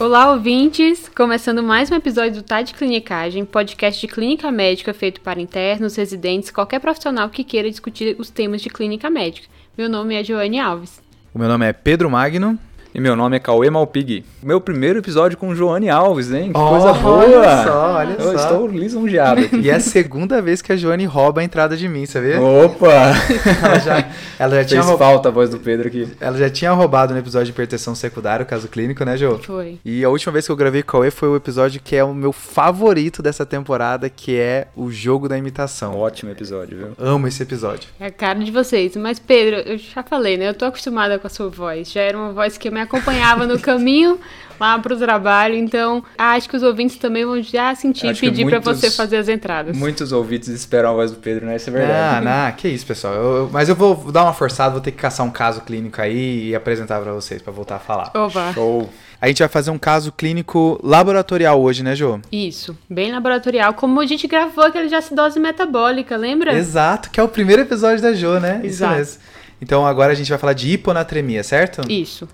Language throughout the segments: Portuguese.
Olá, ouvintes! Começando mais um episódio do Tá de Clinicagem, podcast de clínica médica feito para internos, residentes, qualquer profissional que queira discutir os temas de clínica médica. Meu nome é Joane Alves. O meu nome é Pedro Magno. E meu nome é Cauê Malpig. Meu primeiro episódio com Joane Alves, hein? Que Oh, coisa boa! olha só, olha Eu só. estou lisonjeado aqui. E é a segunda vez que a Joane rouba a entrada de mim, sabia? Opa! Ela já, ela já tinha Fez roubado. falta a voz do Pedro aqui. Ela já tinha roubado no episódio de hipertensão secundária, o caso clínico, né, Jo? Foi. E a última vez que eu gravei com Cauê foi o episódio que é o meu favorito dessa temporada, que é o jogo da imitação. Ótimo episódio, viu? Amo esse episódio. É a cara de vocês. Mas, Pedro, eu já falei, né? Eu tô acostumada com a sua voz. Já era uma voz que me acompanhava no caminho lá pro trabalho. Então, acho que os ouvintes também vão já sentir e Acho pedir pra muitos- você fazer as entradas. Muitos ouvintes esperam a voz do Pedro, né? Isso é verdade. Ah, não, que isso, pessoal. Eu- mas eu vou dar uma forçada, vou ter que caçar um caso clínico aí e apresentar pra vocês, pra voltar a falar. Opa! Show! A gente vai fazer um caso clínico laboratorial hoje, né, Jo? Isso, bem laboratorial, como a gente gravou aquele de acidose metabólica, lembra? Exato, que é o primeiro episódio da Jo, né? Exato. Isso mesmo. Então agora a gente vai falar de hiponatremia, certo? Isso.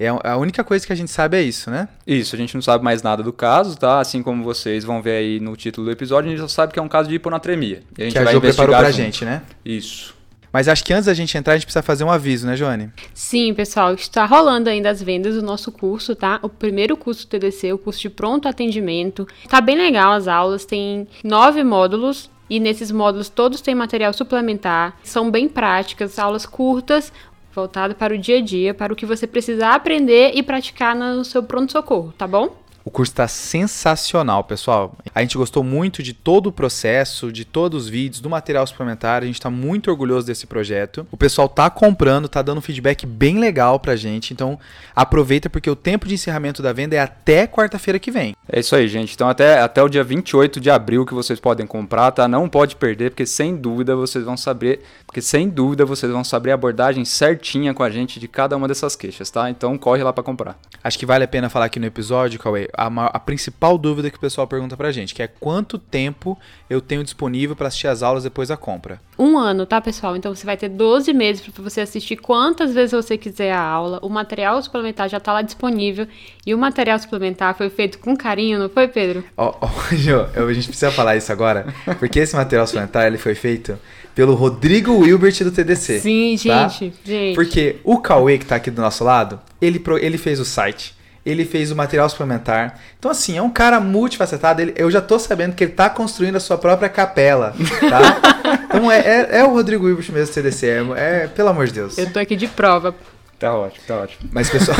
É a única coisa que a gente sabe é isso, né? Isso, a gente não sabe mais nada do caso, tá? Assim como vocês vão ver aí no título do episódio, a gente só sabe que é um caso de hiponatremia. E a gente que a vai Jo preparou pra junto. gente, né? Isso. Mas acho que antes da gente entrar, a gente precisa fazer um aviso, né, Joane? Sim, pessoal, está rolando ainda as vendas do nosso curso, tá? O primeiro curso TDC, o curso de pronto atendimento. Tá bem legal as aulas, tem nove módulos. E nesses módulos todos têm material suplementar, são bem práticas, aulas curtas, voltadas para o dia a dia, para o que você precisa aprender e praticar no seu pronto-socorro, tá bom? O curso está sensacional, pessoal. A gente gostou muito de todo o processo, de todos os vídeos, do material suplementar. A gente está muito orgulhoso desse projeto. O pessoal tá comprando, tá dando um feedback bem legal pra gente. Então, aproveita porque o tempo de encerramento da venda é até quarta-feira que vem. É isso aí, gente. Então até, até o dia 28 de abril que vocês podem comprar, tá? Não pode perder, porque sem dúvida vocês vão saber, porque sem dúvida vocês vão saber a abordagem certinha com a gente de cada uma dessas queixas, tá? Então corre lá pra comprar. Acho que vale a pena falar aqui no episódio, Cauê, a, a principal dúvida que o pessoal pergunta pra gente, que é quanto tempo eu tenho disponível para assistir as aulas depois da compra. Um ano, tá, pessoal? Então você vai ter 12 meses para você assistir quantas vezes você quiser a aula. O material suplementar já tá lá disponível. E o material suplementar foi feito com carinho, não foi, Pedro? Ó, Jô, eu- a gente precisa falar isso agora, porque esse material suplementar ele foi feito pelo Rodrigo Wilbert do TDC. Sim, tá? gente. Gente. Porque o Cauê, que tá aqui do nosso lado, ele, ele fez o site, ele fez o material suplementar. Então, assim, é um cara multifacetado. Ele, eu já tô sabendo que ele tá construindo a sua própria capela, tá? então, é, é, é o Rodrigo Wilbert mesmo do TDC. É, é- pelo amor de Deus. Eu tô aqui de prova. Tá ótimo, tá ótimo. Mas, pessoal.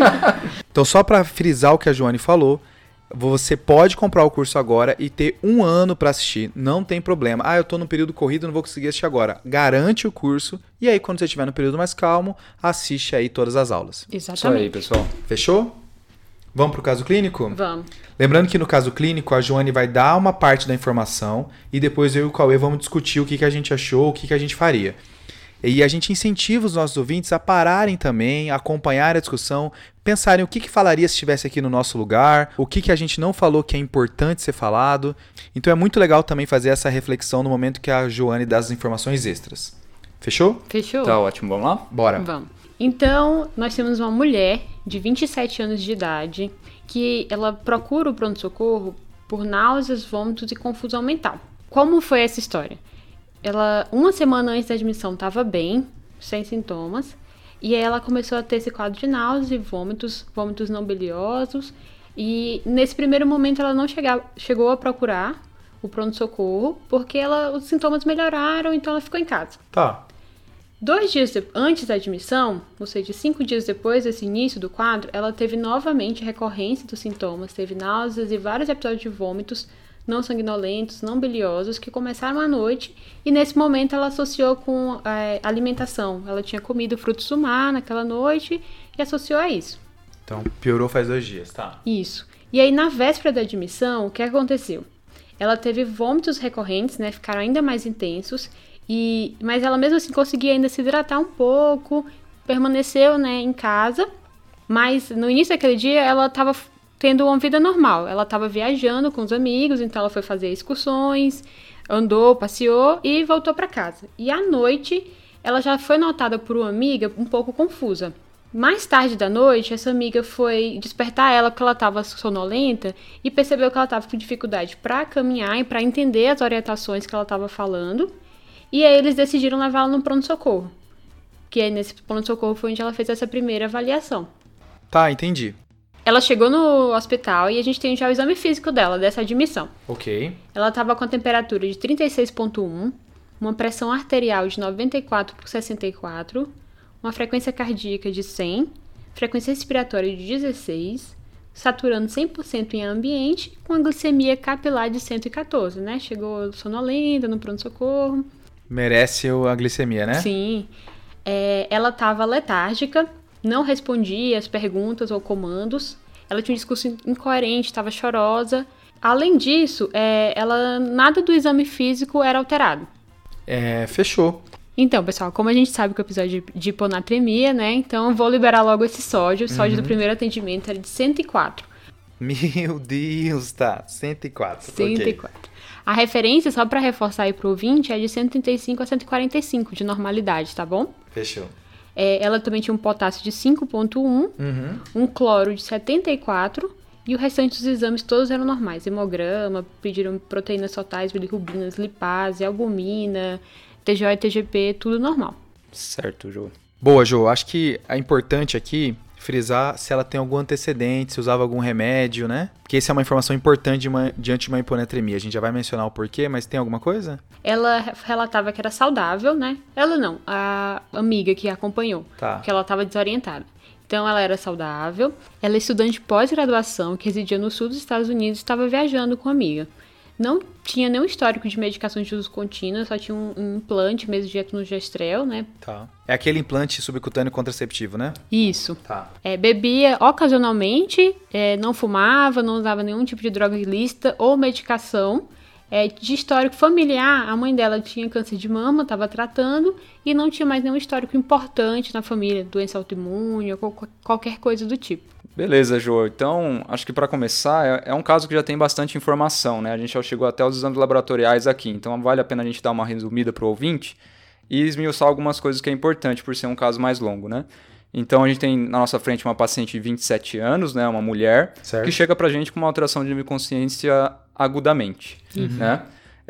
então, só pra frisar o que a Joane falou, você pode comprar o curso agora e ter um ano pra assistir. Não tem problema. Ah, eu tô no período corrido, não vou conseguir assistir agora. Garante o curso. E aí, quando você estiver no período mais calmo, assiste aí todas as aulas. Isso aí, Exatamente. pessoal. Fechou? Vamos pro caso clínico? Vamos. Lembrando que no caso clínico, a Joane vai dar uma parte da informação e depois eu e o Cauê vamos discutir o que, que a gente achou, o que, que a gente faria. E a gente incentiva os nossos ouvintes a pararem também, a acompanhar a discussão, pensarem o que, que falaria se estivesse aqui no nosso lugar, o que, que a gente não falou que é importante ser falado. Então é muito legal também fazer essa reflexão no momento que a Joane dá as informações extras. Fechou? Fechou? Tá ótimo, vamos lá? Bora. Vamos. Então, nós temos uma mulher de 27 anos de idade que ela procura o pronto-socorro por náuseas, vômitos e confusão mental. Como foi essa história? Ela, uma semana antes da admissão, estava bem, sem sintomas, e aí ela começou a ter esse quadro de náuseas e vômitos, vômitos não biliosos, e nesse primeiro momento ela não chega, chegou a procurar o pronto-socorro, porque ela, os sintomas melhoraram, então ela ficou em casa. Tá. Dois dias de- antes da admissão, ou seja, cinco dias depois desse início do quadro, ela teve novamente recorrência dos sintomas, teve náuseas e vários episódios de vômitos não sanguinolentos, não biliosos, que começaram à noite e nesse momento ela associou com eh, alimentação. Ela tinha comido frutos do mar naquela noite e associou a isso. Então piorou faz dois dias, tá? Isso. E aí, na véspera da admissão, o que aconteceu? Ela teve vômitos recorrentes, né? Ficaram ainda mais intensos. E, mas ela mesmo assim conseguia ainda se hidratar um pouco, permaneceu, né, em casa. Mas no início daquele dia ela estava tendo uma vida normal. Ela estava viajando com os amigos, então ela foi fazer excursões, andou, passeou e voltou para casa. E à noite ela já foi notada por uma amiga um pouco confusa. Mais tarde da noite, essa amiga foi despertar ela porque ela estava sonolenta e percebeu que ela estava com dificuldade para caminhar e para entender as orientações que ela estava falando. E aí eles decidiram levá-la no pronto-socorro. Que aí nesse pronto-socorro foi onde ela fez essa primeira avaliação. Tá, entendi. Ela chegou no hospital e a gente tem já o exame físico dela, dessa admissão. Ok. Ela estava com a temperatura de 36,1, uma pressão arterial de 94 por 64, uma frequência cardíaca de 100, frequência respiratória de 16, saturando 100% em ambiente, com a glicemia capilar de 114, né? Chegou sonolenta no pronto-socorro. Merece a glicemia, né? Sim. É, ela estava letárgica, não respondia às perguntas ou comandos. Ela tinha um discurso incoerente, estava chorosa. Além disso, é, ela nada do exame físico era alterado. É, fechou. Então, pessoal, como a gente sabe que o episódio de hiponatremia, né? Então eu vou liberar logo esse sódio. O sódio Uhum. do primeiro atendimento era de 104. Meu Deus, tá. 104. ok. 104. A referência, só para reforçar aí pro ouvinte, é de 135 a 145 de normalidade, tá bom? Fechou. É, ela também tinha um potássio de 5,1, Uhum. um cloro de 74 e o restante dos exames todos eram normais. Hemograma, pediram proteínas totais, bilirrubinas, lipase, albumina, TGO e TGP, tudo normal. Certo, Jô. Boa, Jô. Acho que é importante aqui frisar se ela tem algum antecedente, se usava algum remédio, né? Porque essa é uma informação importante de uma- diante de uma hiponatremia. A gente já vai mencionar o porquê, mas tem alguma coisa? Ela relatava que era saudável, né? Ela não, a amiga que a acompanhou, Tá. que ela estava desorientada. Então ela era saudável, ela é estudante pós-graduação que residia no sul dos Estados Unidos e estava viajando com a amiga. Não tinha nenhum histórico de medicações de uso contínuo, só tinha um, um implante mesmo de etnogestrel, né? Tá. É aquele implante subcutâneo contraceptivo, né? Isso. Tá. É, bebia ocasionalmente, é, não fumava, não usava nenhum tipo de droga ilícita ou medicação. É, de histórico familiar, a mãe dela tinha câncer de mama, estava tratando e não tinha mais nenhum histórico importante na família, doença autoimune ou qual- qualquer coisa do tipo. Beleza, Jô. Então, acho que para começar, é, é um caso que já tem bastante informação, né? A gente já chegou até os exames laboratoriais aqui, então vale a pena a gente dar uma resumida para o ouvinte e esmiuçar algumas coisas que é importante por ser um caso mais longo, né? Então, a gente tem na nossa frente uma paciente de 27 anos, né? Uma mulher, Certo. que chega pra gente com uma alteração de nível de consciência agudamente, né?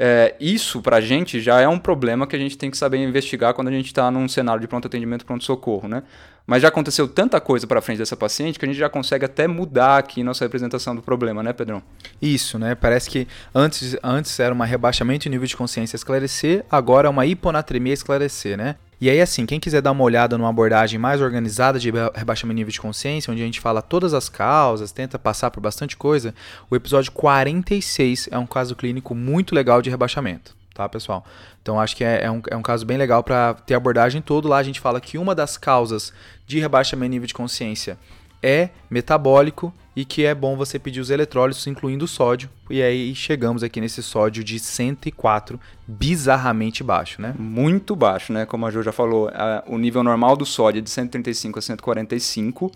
É, isso pra gente já é um problema que a gente tem que saber investigar quando a gente está num cenário de pronto atendimento, pronto socorro, né? Mas já aconteceu tanta coisa pra frente dessa paciente que a gente já consegue até mudar aqui nossa representação do problema, né, Pedrão? Isso, né? Parece que antes, antes era um rebaixamento de nível de consciência esclarecer, agora é uma hiponatremia esclarecer, né? E aí, assim, quem quiser dar uma olhada numa abordagem mais organizada de reba- rebaixamento de nível de consciência, onde a gente fala todas as causas, tenta passar por bastante coisa, o episódio 46 é um caso clínico muito legal de rebaixamento, tá, pessoal? Então, acho que é, é um, é um caso bem legal para ter abordagem todo. Lá a gente fala que uma das causas de rebaixamento de nível de consciência é metabólico e que é bom você pedir os eletrólitos, incluindo o sódio. E aí chegamos aqui nesse sódio de 104, bizarramente baixo, né? Muito baixo, né? Como a Jo já falou, a- o nível normal do sódio é de 135 a 145.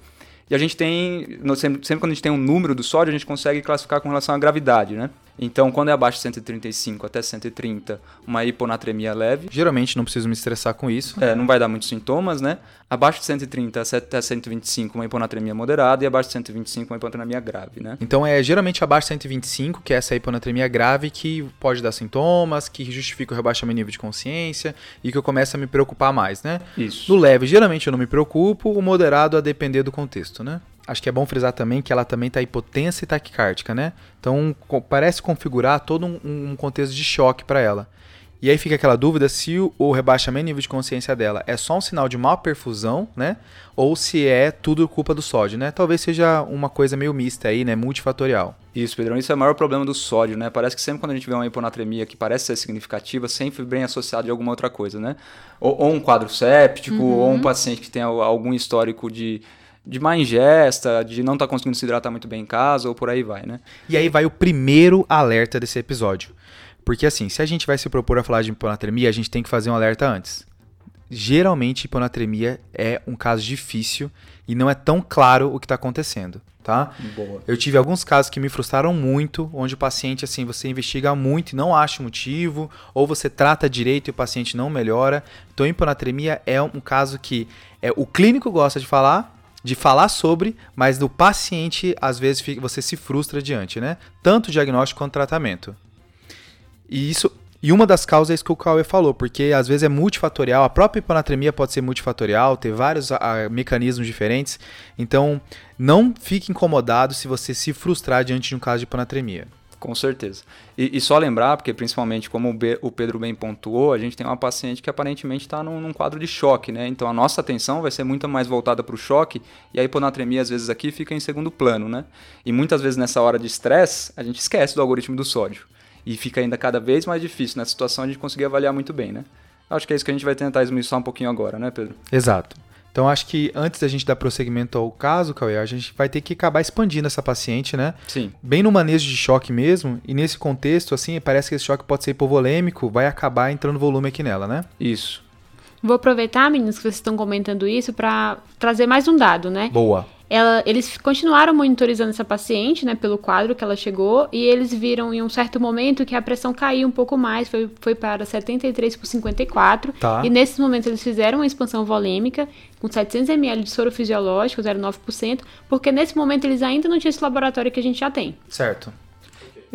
E a gente tem, sempre, sempre quando a gente tem um número do sódio, a gente consegue classificar com relação à gravidade, né? Então, quando é abaixo de 135 até 130, uma hiponatremia leve, Geralmente não preciso me estressar com isso. é, não vai dar muitos sintomas, né? Abaixo de 130 até 125, uma hiponatremia moderada, e abaixo de 125, uma hiponatremia grave, né? Então é geralmente abaixo de 125, que é essa hiponatremia grave, que pode dar sintomas, que justifica o rebaixamento de nível de consciência e que eu começo a me preocupar mais, né? Isso. No leve, geralmente eu não me preocupo, o moderado a depender do contexto, né? Acho que é bom frisar também que ela também está hipotensa e taquicárdica, né? Então parece configurar todo um, um contexto de choque para ela. E aí fica aquela dúvida se o, o rebaixamento de nível de consciência dela é só um sinal de má perfusão, né? Ou se é tudo culpa do sódio, né? Talvez seja uma coisa meio mista aí, né? Multifatorial. Isso, Pedrão. Isso é o maior problema do sódio, né? Parece que sempre quando a gente vê uma hiponatremia que parece ser significativa, sempre vem associado de alguma outra coisa, né? Ou, ou um quadro séptico, ou um paciente que tem al- algum histórico de, de má ingesta, de não estar conseguindo se hidratar muito bem em casa, ou por aí vai, né? E aí vai o primeiro alerta desse episódio. Porque assim, se a gente vai se propor a falar de hiponatremia, a gente tem que fazer um alerta antes. Geralmente, hiponatremia é um caso difícil e não é tão claro o que está acontecendo, tá? Boa. Eu tive alguns casos que me frustraram muito, onde o paciente, assim, você investiga muito e não acha o motivo, ou você trata direito e o paciente não melhora. Então, hiponatremia é um caso que é, o clínico gosta de falar, de falar sobre, mas do paciente, às vezes, você se frustra diante, né? Tanto diagnóstico quanto tratamento. E isso. E uma das causas é isso que o Cauê falou, porque às vezes é multifatorial, a própria hiponatremia pode ser multifatorial, ter vários a, a, mecanismos diferentes. Então, não fique incomodado se você se frustrar diante de um caso de hiponatremia. Com certeza. E, e, só lembrar, porque principalmente como o, B, o, Pedro bem pontuou, a gente tem uma paciente que aparentemente está num, num, quadro de choque, né? Então a nossa atenção vai ser muito mais voltada para o choque e a hiponatremia às vezes aqui fica em segundo plano, né? E muitas vezes nessa hora de estresse a gente esquece do algoritmo do sódio e fica ainda cada vez mais difícil nessa situação a gente conseguir avaliar muito bem, né? Acho que é isso que a gente vai tentar esmiuçar um pouquinho agora, né, Pedro? Exato. Então acho que antes da gente dar prosseguimento ao caso, Cauê, a gente vai ter que acabar expandindo essa paciente, né? Sim. Bem no manejo de choque mesmo, e nesse contexto, assim, parece que esse choque pode ser hipovolêmico, vai acabar entrando volume aqui nela, né? Isso. Vou aproveitar, meninos, que vocês estão comentando isso, para trazer mais um dado, né? Boa. Ela, eles continuaram monitorizando essa paciente, né, pelo quadro que ela chegou, e eles viram em um certo momento que a pressão caiu um pouco mais, foi, foi para 73 por 54. Tá. E nesses momentos eles fizeram uma expansão volêmica com 700 ml de soro fisiológico, 0,9%, porque nesse momento eles ainda não tinham esse laboratório que a gente já tem. Certo.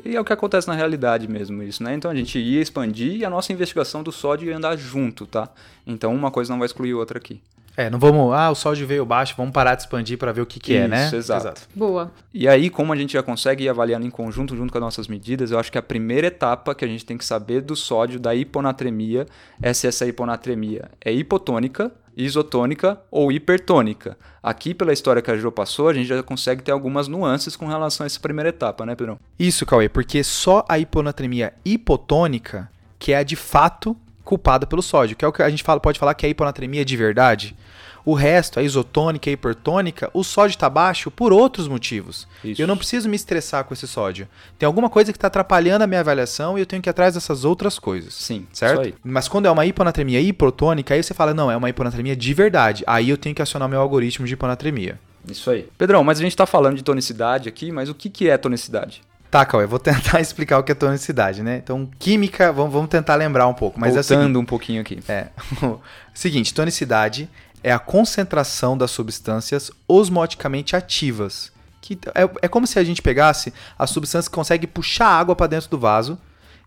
E é o que acontece na realidade mesmo isso, né? Então a gente ia expandir e a nossa investigação do sódio ia andar junto, tá? Então uma coisa não vai excluir outra aqui. É, não vamos, ah, o sódio veio baixo, vamos parar de expandir para ver o que, que Isso, é, né? Exato. exato. Boa. E aí, como a gente já consegue ir avaliando em conjunto, junto com as nossas medidas, eu acho que a primeira etapa que a gente tem que saber do sódio, da hiponatremia, é se essa hiponatremia é hipotônica, isotônica ou hipertônica. Aqui, pela história que a Jo passou, a gente já consegue ter algumas nuances com relação a essa primeira etapa, né, Pedrão? Isso, Cauê, porque só a hiponatremia hipotônica que é a de fato culpada pelo sódio, que é o que a gente fala, pode falar que é a hiponatremia de verdade. O resto, a isotônica e a hipertônica, o sódio está baixo por outros motivos. Isso. Eu não preciso me estressar com esse sódio. Tem alguma coisa que está atrapalhando a minha avaliação e eu tenho que ir atrás dessas outras coisas. Sim, certo? Mas quando é uma hiponatremia hipertônica, aí você fala, não, é uma hiponatremia de verdade. Aí eu tenho que acionar meu algoritmo de hiponatremia. Isso aí. Pedrão, mas a gente está falando de tonicidade aqui, mas o que, que é tonicidade? Tá, Cauê, vou tentar explicar o que é tonicidade, né? Então, química, vamos, vamos tentar lembrar um pouco. Mas Voltando é seguinte, um pouquinho aqui. É. seguinte, tonicidade é a concentração das substâncias osmoticamente ativas. Que é, é como se a gente pegasse a substância que consegue puxar água para dentro do vaso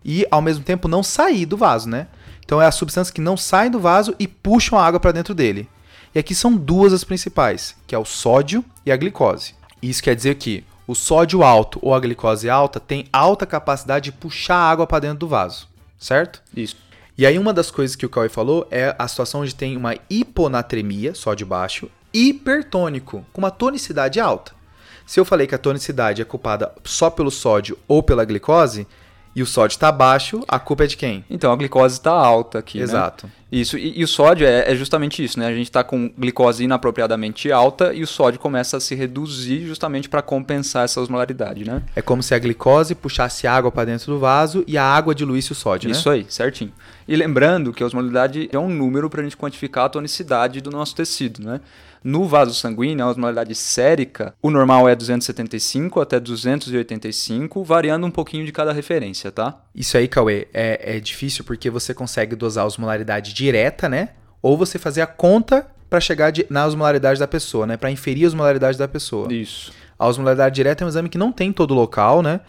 e, ao mesmo tempo, não sair do vaso, né? Então, é a substância que não sai do vaso e puxam a água para dentro dele. E aqui são duas as principais, que é o sódio e a glicose. Isso quer dizer que o sódio alto ou a glicose alta tem alta capacidade de puxar água para dentro do vaso, certo? Isso. E aí uma das coisas que o Cauê falou é a situação onde tem uma hiponatremia, sódio baixo, hipertônico, com uma tonicidade alta. Se eu falei que a tonicidade é culpada só pelo sódio ou pela glicose, e o sódio está baixo, a culpa é de quem? Então a glicose está alta aqui. né? Exato. Isso, e, e o sódio é, é justamente isso, né? A gente está com glicose inapropriadamente alta e o sódio começa a se reduzir justamente para compensar essa osmolaridade, né? É como se a glicose puxasse água para dentro do vaso e a água diluísse o sódio, Isso né? aí, certinho. E lembrando que a osmolaridade é um número para a gente quantificar a tonicidade do nosso tecido, né? No vaso sanguíneo, a osmolaridade sérica, o normal é 275 até 285, variando um pouquinho de cada referência, tá? Isso aí, Cauê, é, é difícil porque você consegue dosar a osmolaridade direta, né? Ou você fazer a conta para chegar de, na osmolaridade da pessoa, né? Para inferir a osmolaridade da pessoa. Isso. A osmolaridade direta é um exame que não tem em todo local, né?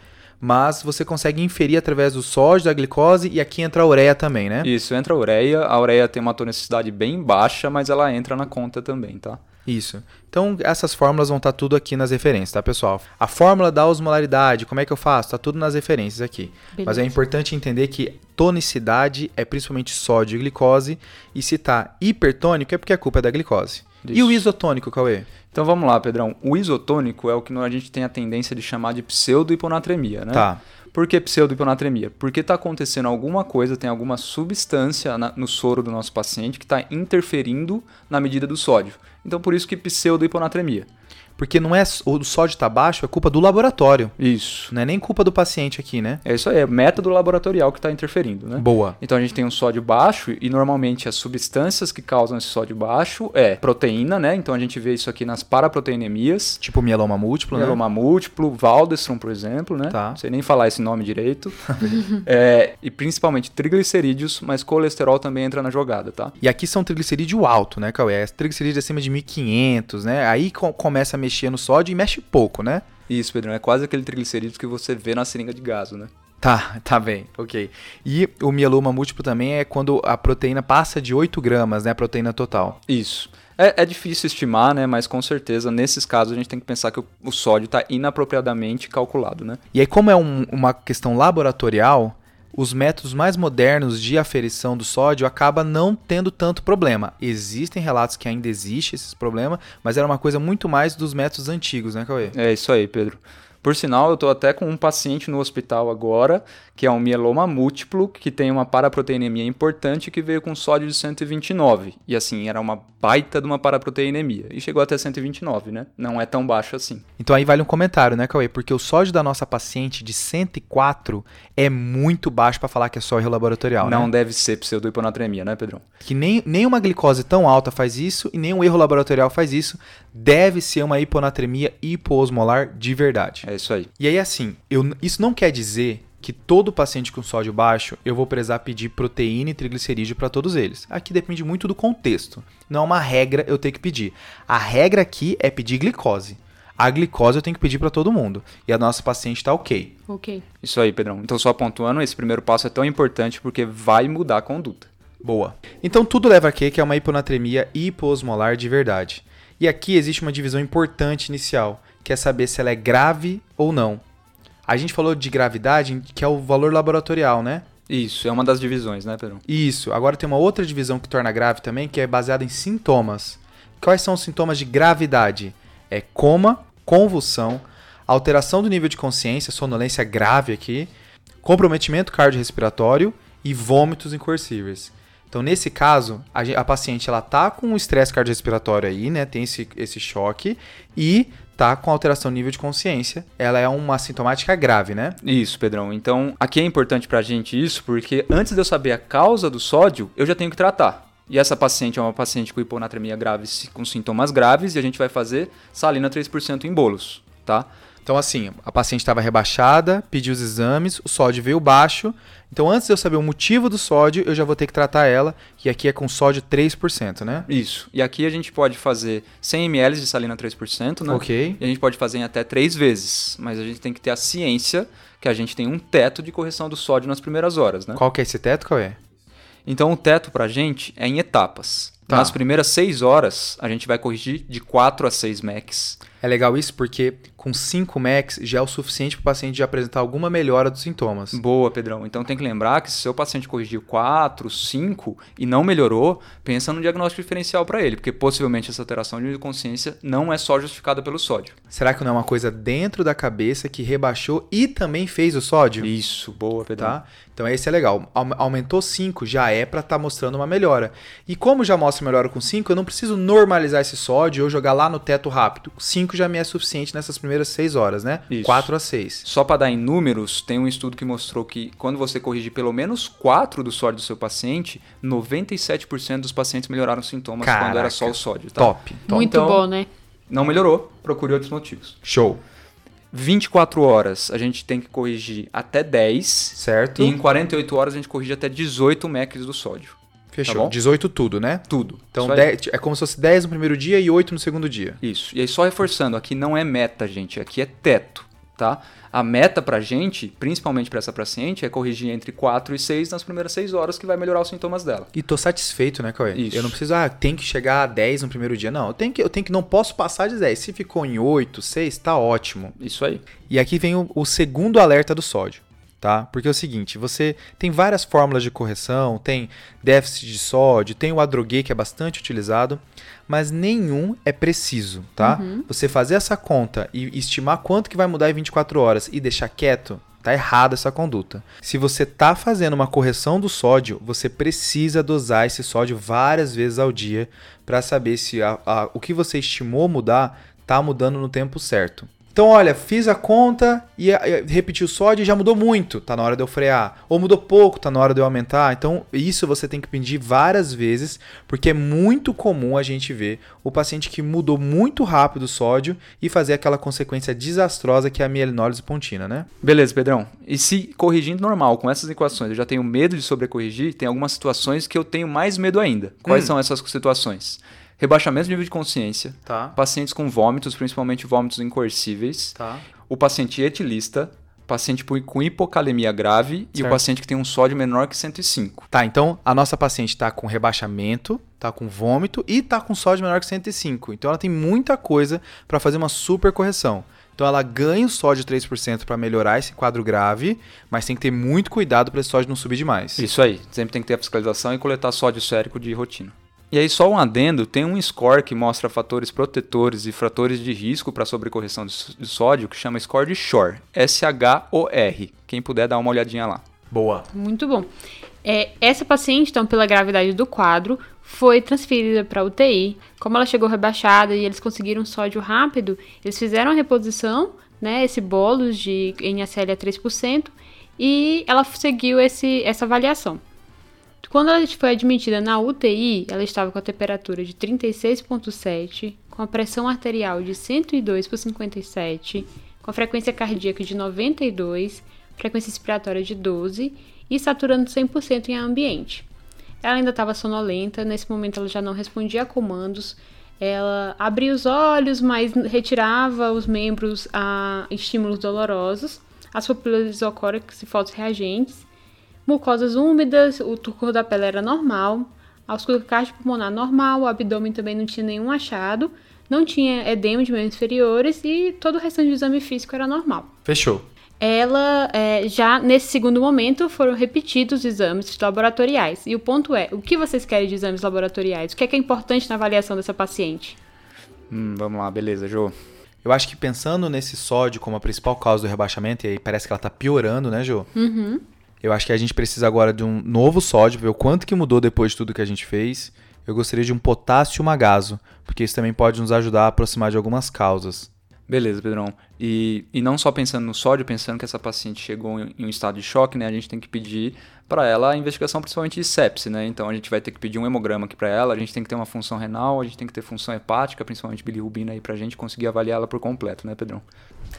Mas você consegue inferir através do sódio, da glicose e aqui entra a ureia também, né? Isso, entra a ureia. A ureia tem uma tonicidade bem baixa, mas ela entra na conta também, tá? Isso. Então, essas fórmulas vão estar tudo aqui nas referências, tá, pessoal? A fórmula da osmolaridade, como é que eu faço? Tá tudo nas referências aqui. Mas é Beleza. importante entender que tonicidade é principalmente sódio e glicose, e se tá hipertônico é porque a culpa é da glicose. E o isotônico, Cauê? Então vamos lá, Pedrão. O isotônico é o que a gente tem a tendência de chamar de pseudo-hiponatremia, né? Tá. Por que pseudo-hiponatremia? Porque está acontecendo alguma coisa, tem alguma substância na- no soro do nosso paciente que está interferindo na medida do sódio. Então por isso que pseudo-hiponatremia. Porque não é o sódio tá baixo, é culpa do laboratório. Isso. Não é nem culpa do paciente aqui, né? É isso aí, é método laboratorial que está interferindo, né? Boa. Então a gente tem um sódio baixo e normalmente as substâncias que causam esse sódio baixo é proteína, né? Então a gente vê isso aqui nas paraproteinemias. Tipo mieloma múltiplo, mieloma né? múltiplo, Waldestrom, por exemplo, né? Tá. Não sei nem falar esse nome direito. é, e principalmente triglicerídeos, mas colesterol também entra na jogada, tá? E aqui são triglicerídeo alto, né, Cauê? É triglicerídeo acima de 1500, né? Aí co começa a mexer no sódio e mexe pouco, né? Isso, Pedro. É quase aquele triglicerídeo que você vê na seringa de gaso, né? Tá, tá bem, ok. E o mieloma múltiplo também é quando a proteína passa de 8 gramas, né? A proteína total. Isso. É, é, difícil estimar, né? Mas com certeza, nesses casos, a gente tem que pensar que o, o sódio está inapropriadamente calculado, né? E aí, como é um, uma questão laboratorial, os métodos mais modernos de aferição do sódio acaba não tendo tanto problema. Existem relatos que ainda existe esse problema, mas era uma coisa muito mais dos métodos antigos, né, Cauê? É isso aí, Pedro. Por sinal, eu estou até com um paciente no hospital agora, que é um mieloma múltiplo, que tem uma paraproteinemia importante que veio com sódio de 129. E assim, era uma baita de uma paraproteinemia. E chegou até 129, né? Não é tão baixo assim. Então aí vale um comentário, né, Cauê? Porque o sódio da nossa paciente de 104 é muito baixo para falar que é só erro laboratorial, Não né? deve ser pseudohiponatremia, né, Pedrão? Que nem, nem uma glicose tão alta faz isso e nem um erro laboratorial faz isso. Deve ser uma hiponatremia hipoosmolar de verdade. É isso aí. E aí, assim, eu, isso não quer dizer que todo paciente com sódio baixo eu vou precisar pedir proteína e triglicerídeo para todos eles. Aqui depende muito do contexto. Não é uma regra eu ter que pedir. A regra aqui é pedir glicose. A glicose eu tenho que pedir para todo mundo. E a nossa paciente está ok. Ok. Isso aí, Pedrão. Então, só pontuando, esse primeiro passo é tão importante porque vai mudar a conduta. Boa. Então tudo leva a quê? Que é uma hiponatremia hipoosmolar de verdade. E aqui existe uma divisão importante inicial, que é saber se ela é grave ou não. A gente falou de gravidade, que é o valor laboratorial, né? Isso, é uma das divisões, né, Pedro? Isso. Agora tem uma outra divisão que torna grave também, que é baseada em sintomas. Quais são os sintomas de gravidade? É coma, convulsão, alteração do nível de consciência, sonolência grave aqui, comprometimento cardiorrespiratório e vômitos incoercíveis. Então, nesse caso, a, a paciente ela tá com um estresse cardiorrespiratório aí, né? Tem esse, esse choque e tá com alteração nível de consciência. Ela é uma sintomática grave, né? Isso, Pedrão. Então, aqui é importante pra gente isso, porque antes de eu saber a causa do sódio, eu já tenho que tratar. E essa paciente é uma paciente com hiponatremia grave, com sintomas graves, e a gente vai fazer salina 3% em bolos, tá? Então, assim, a paciente estava rebaixada, pediu os exames, o sódio veio baixo. Então, antes de eu saber o motivo do sódio, eu já vou ter que tratar ela, que aqui é com sódio 3%, né? Isso. E aqui a gente pode fazer 100 ml de salina 3%, né? Ok. E a gente pode fazer em até 3 vezes. Mas a gente tem que ter a ciência que a gente tem um teto de correção do sódio nas primeiras horas, né? Qual que é esse teto, qual é? Então, o teto pra gente é em etapas. Tá. Nas primeiras 6 horas, a gente vai corrigir de 4 a 6 max. É legal isso porque com 5 max já é o suficiente para o paciente já apresentar alguma melhora dos sintomas. Boa, Pedrão. Então tem que lembrar que se seu paciente corrigiu 4, 5 e não melhorou, pensa no diagnóstico diferencial para ele, porque possivelmente essa alteração de consciência não é só justificada pelo sódio. Será que não é uma coisa dentro da cabeça que rebaixou e também fez o sódio? Isso, boa, Pedrão. Tá? Então esse é legal. Aumentou 5, já é para estar tá mostrando uma melhora. E como já mostra melhora com 5, eu não preciso normalizar esse sódio ou jogar lá no teto rápido. 5 já me é suficiente nessas primeiras 6 horas, né? Isso. 4 a 6. Só para dar em números, tem um estudo que mostrou que quando você corrigir pelo menos 4 do sódio do seu paciente, 97% dos pacientes melhoraram os sintomas Caraca. quando era só o sódio. Tá? Top, top. Muito Então- bom, né? Não melhorou, procure outros motivos. Show. 24 horas a gente tem que corrigir até 10. Certo? E em 48 horas a gente corrige até 18 max do sódio. Fechou. Tá bom? 18 tudo, né? Tudo. Então. 10 é como se fosse 10 no primeiro dia e 8 no segundo dia. Isso. E aí, só reforçando, aqui não é meta, gente. Aqui é teto, tá? A meta pra gente, principalmente pra essa paciente, é corrigir entre 4 e 6 nas primeiras 6 horas, que vai melhorar os sintomas dela. E tô satisfeito, né, Cauê? Isso. Eu não preciso, ah, tem que chegar a 10 no primeiro dia. Não, eu tenho que, eu tenho que, não posso passar de 10. Se ficou em 8, 6, tá ótimo. Isso aí. E aqui vem o, o segundo alerta do sódio, tá? Porque é o seguinte, você tem várias fórmulas de correção, tem déficit de sódio, tem o adroguê que é bastante utilizado, mas nenhum é preciso, tá? Você fazer essa conta e estimar quanto que vai mudar em 24 horas e deixar quieto, tá errada essa conduta. Se você tá fazendo uma correção do sódio, você precisa dosar esse sódio várias vezes ao dia para saber se a- a- o que você estimou mudar tá mudando no tempo certo. Então, olha, fiz a conta e, e repeti o sódio e já mudou muito, tá na hora de eu frear. Ou mudou pouco, tá na hora de eu aumentar. Então, isso você tem que pedir várias vezes, porque é muito comum a gente ver o paciente que mudou muito rápido o sódio e fazer aquela consequência desastrosa que é a mielinólise pontina, né? Beleza, Pedrão. E se corrigindo normal com essas equações, eu já tenho medo de sobrecorrigir, tem algumas situações que eu tenho mais medo ainda. Quais hum. são essas situações? Rebaixamento de nível de consciência, tá. pacientes com vômitos, principalmente vômitos incoercíveis, tá. o paciente etilista, paciente com hipocalemia grave certo. e o paciente que tem um sódio menor que 105. Tá, então a nossa paciente está com rebaixamento, está com vômito e está com sódio menor que 105. Então ela tem muita coisa para fazer uma super correção. Então ela ganha o sódio 3% para melhorar esse quadro grave, mas tem que ter muito cuidado para esse sódio não subir demais. Isso aí, sempre tem que ter a fiscalização e coletar sódio sérico de rotina. E aí, só um adendo: tem um score que mostra fatores protetores e fatores de risco para sobrecorreção de sódio que chama score de SHOR. S-H-O-R. Quem puder dar uma olhadinha lá. Boa. Muito bom. É, essa paciente, então, pela gravidade do quadro, foi transferida para UTI. Como ela chegou rebaixada e eles conseguiram sódio rápido, eles fizeram a reposição, né, esse bolos de NaCl a 3%, e ela seguiu esse, essa avaliação. Quando ela foi admitida na UTI, ela estava com a temperatura de 36,7, com a pressão arterial de 102 por 57, com a frequência cardíaca de 92, frequência respiratória de 12 e saturando 100% em ambiente. Ela ainda estava sonolenta, nesse momento ela já não respondia a comandos, ela abria os olhos, mas retirava os membros a estímulos dolorosos, as pupilas isocóricas e fotos reagentes, mucosas úmidas, o turcor da pele era normal, a ausculta cardiopulmonar normal, o abdômen também não tinha nenhum achado, não tinha edema de membros inferiores e todo o restante do exame físico era normal. Fechou. Ela, é, já nesse segundo momento, foram repetidos os exames laboratoriais. E o ponto é, o que vocês querem de exames laboratoriais? O que é, que é importante na avaliação dessa paciente? Hum, vamos lá, beleza, Jô. Eu acho que pensando nesse sódio como a principal causa do rebaixamento, e aí parece que ela tá piorando, né, Jô? Uhum. Eu acho que a gente precisa agora de um novo sódio, ver o quanto que mudou depois de tudo que a gente fez. Eu gostaria de um potássio magaso, porque isso também pode nos ajudar a aproximar de algumas causas. Beleza, Pedrão. E, e não só pensando no sódio, pensando que essa paciente chegou em, em um estado de choque, né? A gente tem que pedir para ela a investigação principalmente de sepse, né? Então a gente vai ter que pedir um hemograma aqui para ela, a gente tem que ter uma função renal, a gente tem que ter função hepática, principalmente bilirrubina aí pra gente conseguir avaliar ela por completo, né, Pedrão?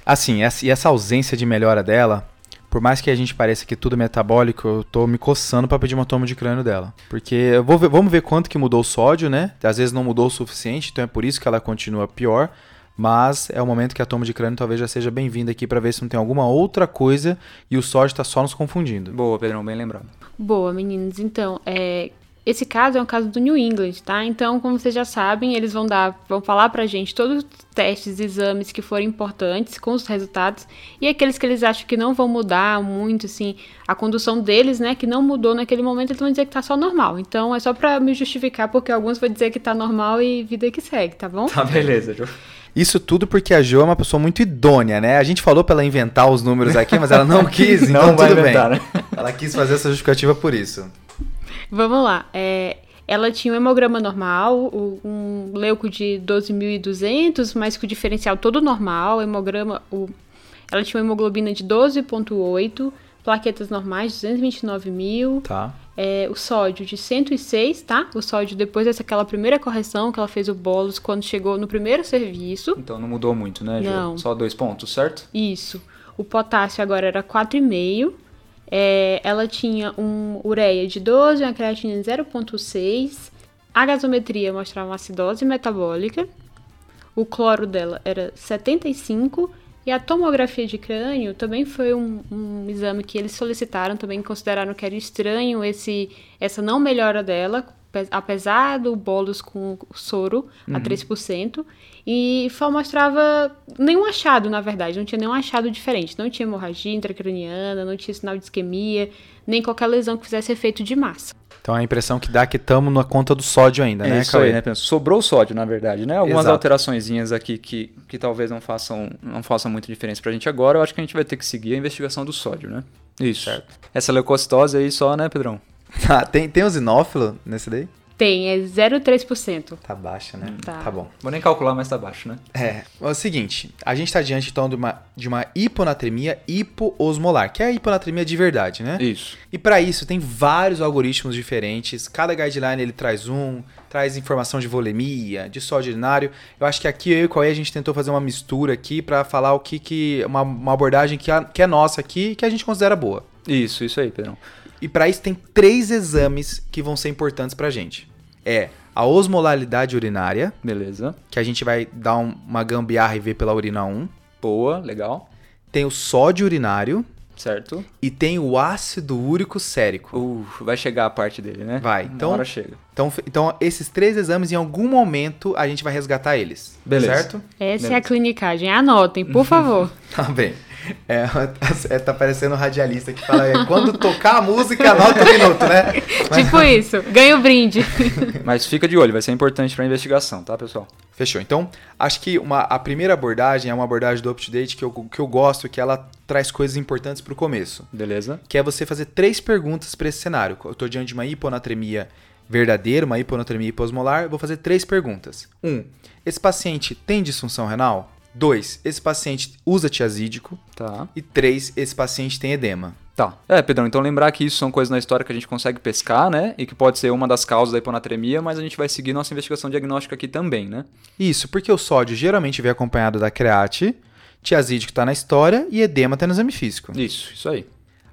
Assim, essa, e essa ausência de melhora dela, por mais que a gente pareça que tudo é metabólico, eu tô me coçando para pedir uma toma de crânio dela. Porque ver, vamos ver quanto que mudou o sódio, né? Às vezes não mudou o suficiente, então é por isso que ela continua pior. Mas é o momento que a toma de crânio talvez já seja bem-vinda aqui para ver se não tem alguma outra coisa e o sódio está só nos confundindo. Boa, Pedrão, bem lembrado. Boa, meninos. Então, é, esse caso é um caso do New England, tá? Então, como vocês já sabem, eles vão dar, vão falar pra gente todos os testes, exames que forem importantes com os resultados e aqueles que eles acham que não vão mudar muito, assim, a condução deles, né, que não mudou naquele momento, eles vão dizer que tá só normal. Então, é só pra me justificar, porque alguns vão dizer que tá normal e vida que segue, tá bom? Tá, beleza, Ju. Isso tudo porque a Jo é uma pessoa muito idônea, né? A gente falou pra ela inventar os números aqui, mas ela não quis, então não tudo inventar, bem. Né? Ela quis fazer essa justificativa por isso. Vamos lá. É, ela tinha um hemograma normal, um leuco de 12.200, mas com o diferencial todo normal. Hemograma, o, ela tinha uma hemoglobina de 12.8, plaquetas normais 229 mil. Tá. É, o sódio de 106, tá? O sódio depois dessa primeira correção que ela fez o bolos quando chegou no primeiro serviço. Então não mudou muito, né, Não. Só dois pontos, certo? Isso. O potássio agora era 4,5 é, ela tinha um ureia de 12, uma creatina de 0,6. A gasometria mostrava uma acidose metabólica. O cloro dela era 75. E a tomografia de crânio também foi um, um, exame que eles solicitaram, também consideraram que era estranho esse, essa não melhora dela, apesar do bolos com soro uhum. a 3%. E só mostrava nenhum achado, na verdade, não tinha nenhum achado diferente. Não tinha hemorragia intracraniana, não tinha sinal de isquemia, nem qualquer lesão que fizesse efeito de massa. Então a impressão que dá é que estamos na conta do sódio ainda, é né, isso aí, né? Sobrou sódio, na verdade, né? Algumas alterações aqui que, que talvez não façam, não façam muita diferença pra gente agora, eu acho que a gente vai ter que seguir a investigação do sódio, né? Isso. Certo. Essa leucocitose aí só, né, Pedrão? Ah, tem, tem o zinófilo nesse daí? Tem, é 0,3%. Tá baixa, né? Tá. tá bom. Vou nem calcular, mas tá baixo, né? É, é o seguinte, a gente está diante então de uma, de uma hiponatremia hipoosmolar, que é a hiponatremia de verdade, né? Isso. E para isso tem vários algoritmos diferentes, cada guideline ele traz um, traz informação de volemia, de sódio urinário. Eu acho que aqui eu e o Cauê a gente tentou fazer uma mistura aqui para falar o que que uma, uma abordagem que, a, que é nossa aqui, que a gente considera boa. Isso, isso aí, Pedrão. E para isso tem três exames que vão ser importantes pra gente. É a osmolaridade urinária, Beleza. que a gente vai dar um- uma gambiarra e ver pela urina 1. Boa, legal. Tem o sódio urinário Certo. e tem o ácido úrico sérico. Uh, vai chegar a parte dele, né? Vai, Uma então- hora chega. Então, então, esses três exames, em algum momento, a gente vai resgatar eles. Beleza. Certo? Essa é a clinicagem. Anotem, por favor. Tá bem. É, é, tá parecendo um radialista que fala, é, quando tocar a música, anota o minuto, né? Mas- tipo isso. Ganha o brinde. Mas fica de olho, vai ser importante pra investigação, tá, pessoal? Fechou. Então, acho que uma, a primeira abordagem é uma abordagem do UpToDate que eu, que eu gosto, que ela traz coisas importantes pro começo. Beleza? Que é você fazer três perguntas para esse cenário. Eu tô diante de uma hiponatremia verdadeira, uma hiponatremia hiposmolar, eu vou fazer três perguntas. Um, esse paciente tem disfunção renal? Dois, esse paciente usa tiazídico? Tá. E três, esse paciente tem edema. Tá. É, Pedrão, então lembrar que isso são coisas na história que a gente consegue pescar, né? E que pode ser uma das causas da hiponatremia, mas a gente vai seguir nossa investigação diagnóstica aqui também, né? Isso, porque o sódio geralmente vem acompanhado da create, tiazídico está na história e edema está no exame físico. Isso, isso aí.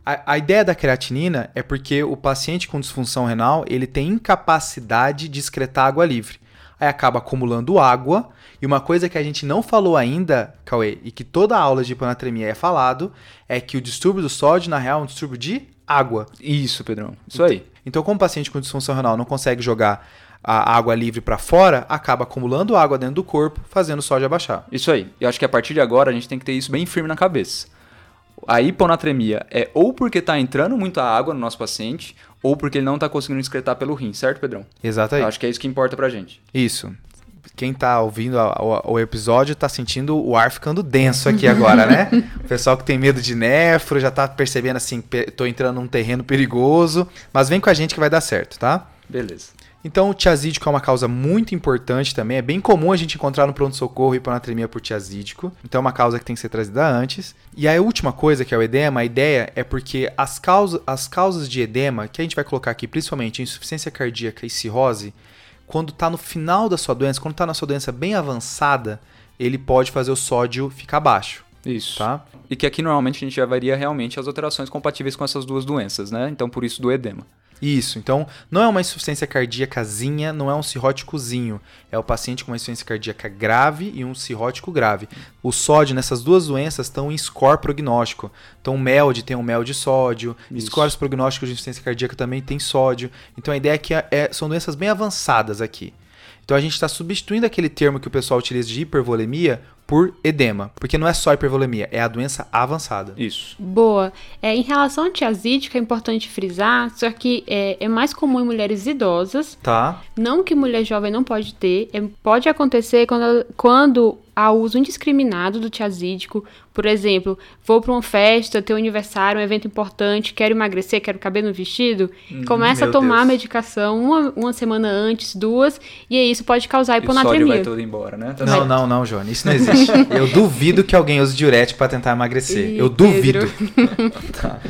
A, a ideia da creatinina é porque o paciente com disfunção renal ele tem incapacidade de excretar água livre. Aí acaba acumulando água. E uma coisa que a gente não falou ainda, Cauê, e que toda aula de hiponatremia é falado, é que o distúrbio do sódio, na real, é um distúrbio de água. Isso, Pedrão. Isso aí. Então, como o paciente com disfunção renal não consegue jogar a água livre para fora, acaba acumulando água dentro do corpo, fazendo o sódio abaixar. Isso aí. E acho que a partir de agora a gente tem que ter isso bem firme na cabeça. A hiponatremia é ou porque está entrando muita água no nosso paciente, ou porque ele não está conseguindo excretar pelo rim, certo, Pedrão? Exato aí. Eu acho que é isso que importa pra gente. Isso. Quem tá ouvindo a- o, o episódio tá sentindo o ar ficando denso aqui agora, né? O pessoal que tem medo de nefro já tá percebendo assim, pe- tô entrando num terreno perigoso, mas vem com a gente que vai dar certo, tá? Beleza. Então, o tiazídico é uma causa muito importante também. É bem comum a gente encontrar no pronto-socorro hiponatremia por tiazídico. Então, é uma causa que tem que ser trazida antes. E a última coisa, que é o edema, a ideia é porque as, causa, as causas de edema, que a gente vai colocar aqui, principalmente insuficiência cardíaca e cirrose, quando está no final da sua doença, quando está na sua doença bem avançada, ele pode fazer o sódio ficar baixo, Isso. tá? E que aqui normalmente a gente já varia realmente as alterações compatíveis com essas duas doenças, né? Então por isso do edema. Isso, então não é uma insuficiência cardíacazinha, não é um cirróticozinho. É o paciente com uma insuficiência cardíaca grave e um cirrótico grave. O sódio nessas duas doenças estão em score prognóstico. Então o MELD tem um MELD de sódio, Isso. scores prognósticos de insuficiência cardíaca também tem sódio. Então a ideia é que é- são doenças bem avançadas aqui. Então a gente está substituindo aquele termo que o pessoal utiliza de hipervolemia por edema, porque não é só hipervolemia, é a doença avançada. Isso. Boa. É, em relação à tiazídica, é importante frisar, só que é, é mais comum em mulheres idosas, Tá? não que mulher jovem não pode ter, é- pode acontecer quando, quando há uso indiscriminado do tiazídico. Por exemplo, vou para uma festa, ter um aniversário, um evento importante, quero emagrecer, quero caber no vestido, começa a tomar a medicação uma, uma semana antes, duas, e aí isso pode causar E o vai hiponatremia. todo embora, né? Tá Não, não, não, Johnny, isso não existe. Eu duvido que alguém use diurético para tentar emagrecer. Ih, Eu duvido. Pedro.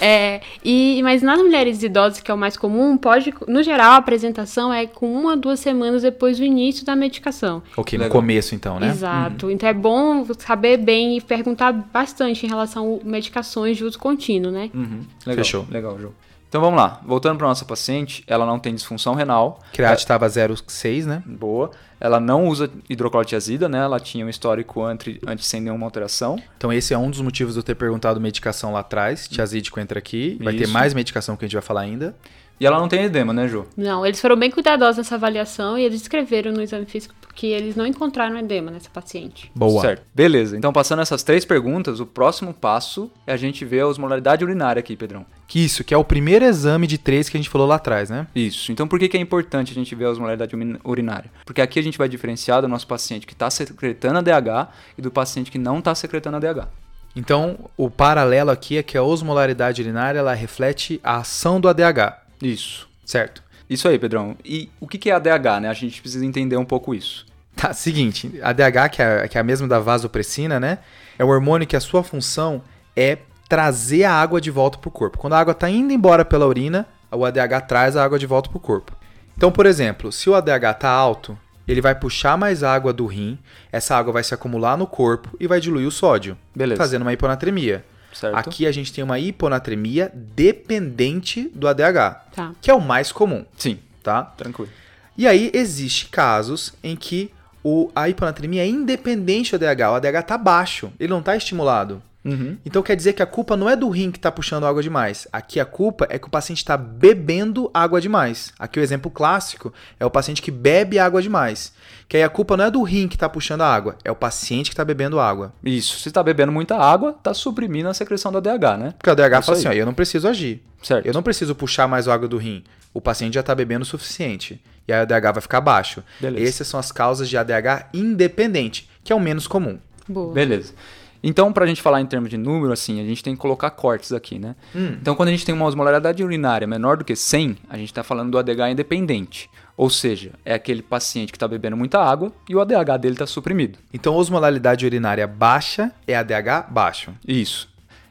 É, e, mas nas mulheres idosas, que é o mais comum, pode, no geral, a apresentação é com uma, duas semanas depois do início da medicação. Ok, no Legal. começo então, né? Exato. Então é bom saber bem e perguntar bastante em relação a medicações de uso contínuo, né? Uhum. Legal, Fechou. Legal, João. Então vamos lá. Voltando para nossa paciente, ela não tem disfunção renal. Create estava 0,6, né? Boa. Ela não usa hidroclorotiazida, né? Ela tinha um histórico antes, antes sem nenhuma alteração. Então esse é um dos motivos de eu ter perguntado medicação lá atrás. Tiazídico entra aqui. Vai ter Isso. mais medicação que a gente vai falar ainda. E ela não tem edema, né, Ju? Não, eles foram bem cuidadosos nessa avaliação e eles escreveram no exame físico porque eles não encontraram edema nessa paciente. Boa. Certo. Beleza. Então, passando essas três perguntas, o próximo passo é a gente ver a osmolaridade urinária aqui, Pedrão. Que isso, que é o primeiro exame de três que a gente falou lá atrás, né? Isso. Então, por que, que é importante a gente ver a osmolaridade urinária? Porque aqui a gente vai diferenciar do nosso paciente que está secretando a DH e do paciente que não está secretando a DH. Então, o paralelo aqui é que a osmolaridade urinária ela reflete a ação do ADH. Isso. Certo. Isso aí, Pedrão. E o que que é ADH, né? A gente precisa entender um pouco isso. Tá, seguinte, a DH, que é, que é a mesma da vasopressina, né? É um hormônio que a sua função é trazer a água de volta pro corpo. Quando a água tá indo embora pela urina, o ADH traz a água de volta pro corpo. Então, por exemplo, se o ADH tá alto, ele vai puxar mais água do rim, essa água vai se acumular no corpo e vai diluir o sódio, Beleza. fazendo uma hiponatremia. Certo? Aqui a gente tem uma hiponatremia dependente do ADH, Tá. que é o mais comum, Sim, tá? tranquilo. E aí existe casos em que o, a hiponatremia é independente do ADH, o ADH tá baixo, ele não tá estimulado. Uhum. Então quer dizer que a culpa não é do rim que está puxando água demais. Aqui a culpa é que o paciente está bebendo água demais. Aqui o exemplo clássico é o paciente que bebe água demais. Que aí a culpa não é do rim que está puxando a água, é o paciente que está bebendo água. Isso. Se tá bebendo muita água, tá suprimindo a secreção do ADH, né? Porque o ADH Isso fala assim, ó, eu não preciso agir. Certo. Eu não preciso puxar mais água do rim. O paciente já está bebendo o suficiente. E aí o ADH vai ficar baixo. Beleza. Essas são as causas de ADH independente, que é o menos comum. Boa. Beleza. Então, pra gente falar em termos de número, assim, a gente tem que colocar cortes aqui, né? Hum. Então, quando a gente tem uma osmolaridade urinária menor do que 100, a gente está falando do ADH independente. Ou seja, é aquele paciente que está bebendo muita água e o ADH dele está suprimido. Então, osmolaridade urinária baixa é ADH baixo. Isso.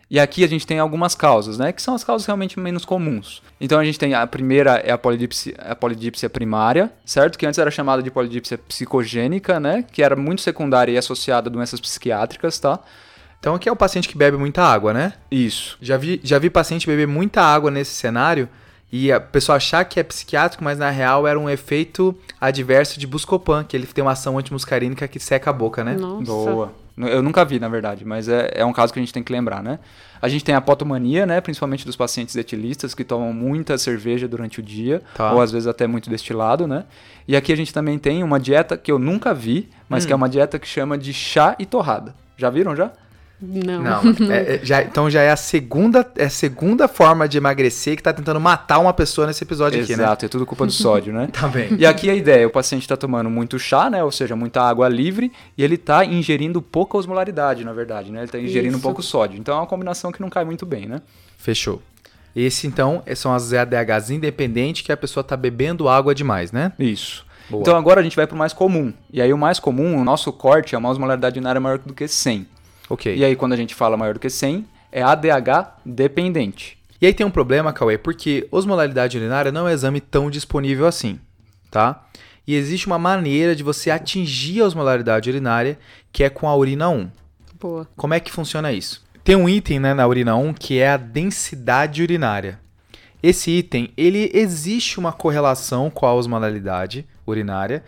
E aqui a gente tem algumas causas, né? Que são as causas realmente menos comuns. Então a gente tem a primeira é a polidipsia, a polidipsia primária, certo? Que antes era chamada de polidipsia psicogênica, né? Que era muito secundária e associada a doenças psiquiátricas, tá? Então, aqui é o paciente que bebe muita água, né? Isso. Já vi, já vi paciente beber muita água nesse cenário e a pessoa achar que é psiquiátrico, mas na real era um efeito adverso de Buscopan, que ele tem uma ação antimuscarínica que seca a boca, né? Nossa. Boa. Eu nunca vi, na verdade, mas é, é um caso que a gente tem que lembrar, né? A gente tem a potomania, né? Principalmente dos pacientes etilistas que tomam muita cerveja durante o dia, Tá. ou às vezes até muito destilado, né? E aqui a gente também tem uma dieta que eu nunca vi, mas Hum. que é uma dieta que chama de chá e torrada. Já viram já? Não. Não, é- é- já- então já é a segunda, é a segunda forma de emagrecer que tá tentando matar uma pessoa nesse episódio aqui, né? Exato, é tudo culpa do sódio, né? Tá bem. E aqui a ideia, o paciente está tomando muito chá, né? Ou seja, muita água livre, e ele está ingerindo pouca osmolaridade, na verdade, né? Ele está ingerindo Isso. pouco sódio. Então é uma combinação que não cai muito bem, né? Fechou. Esse, então, são as ADHs independentes que a pessoa tá bebendo água demais, né? Isso. Boa. Então agora a gente vai para o mais comum. E aí o mais comum, o nosso corte é uma osmolaridade urinária maior do que 100. Ok. E aí quando a gente fala maior do que 100, é ADH dependente. E aí tem um problema, Cauê, porque osmolaridade urinária não é um exame tão disponível assim, tá? E existe uma maneira de você atingir a osmolaridade urinária, que é com a urina 1. Boa. Como é que funciona isso? Tem um item né, na urina 1 que é a densidade urinária. Esse item, ele existe uma correlação com a osmolaridade urinária.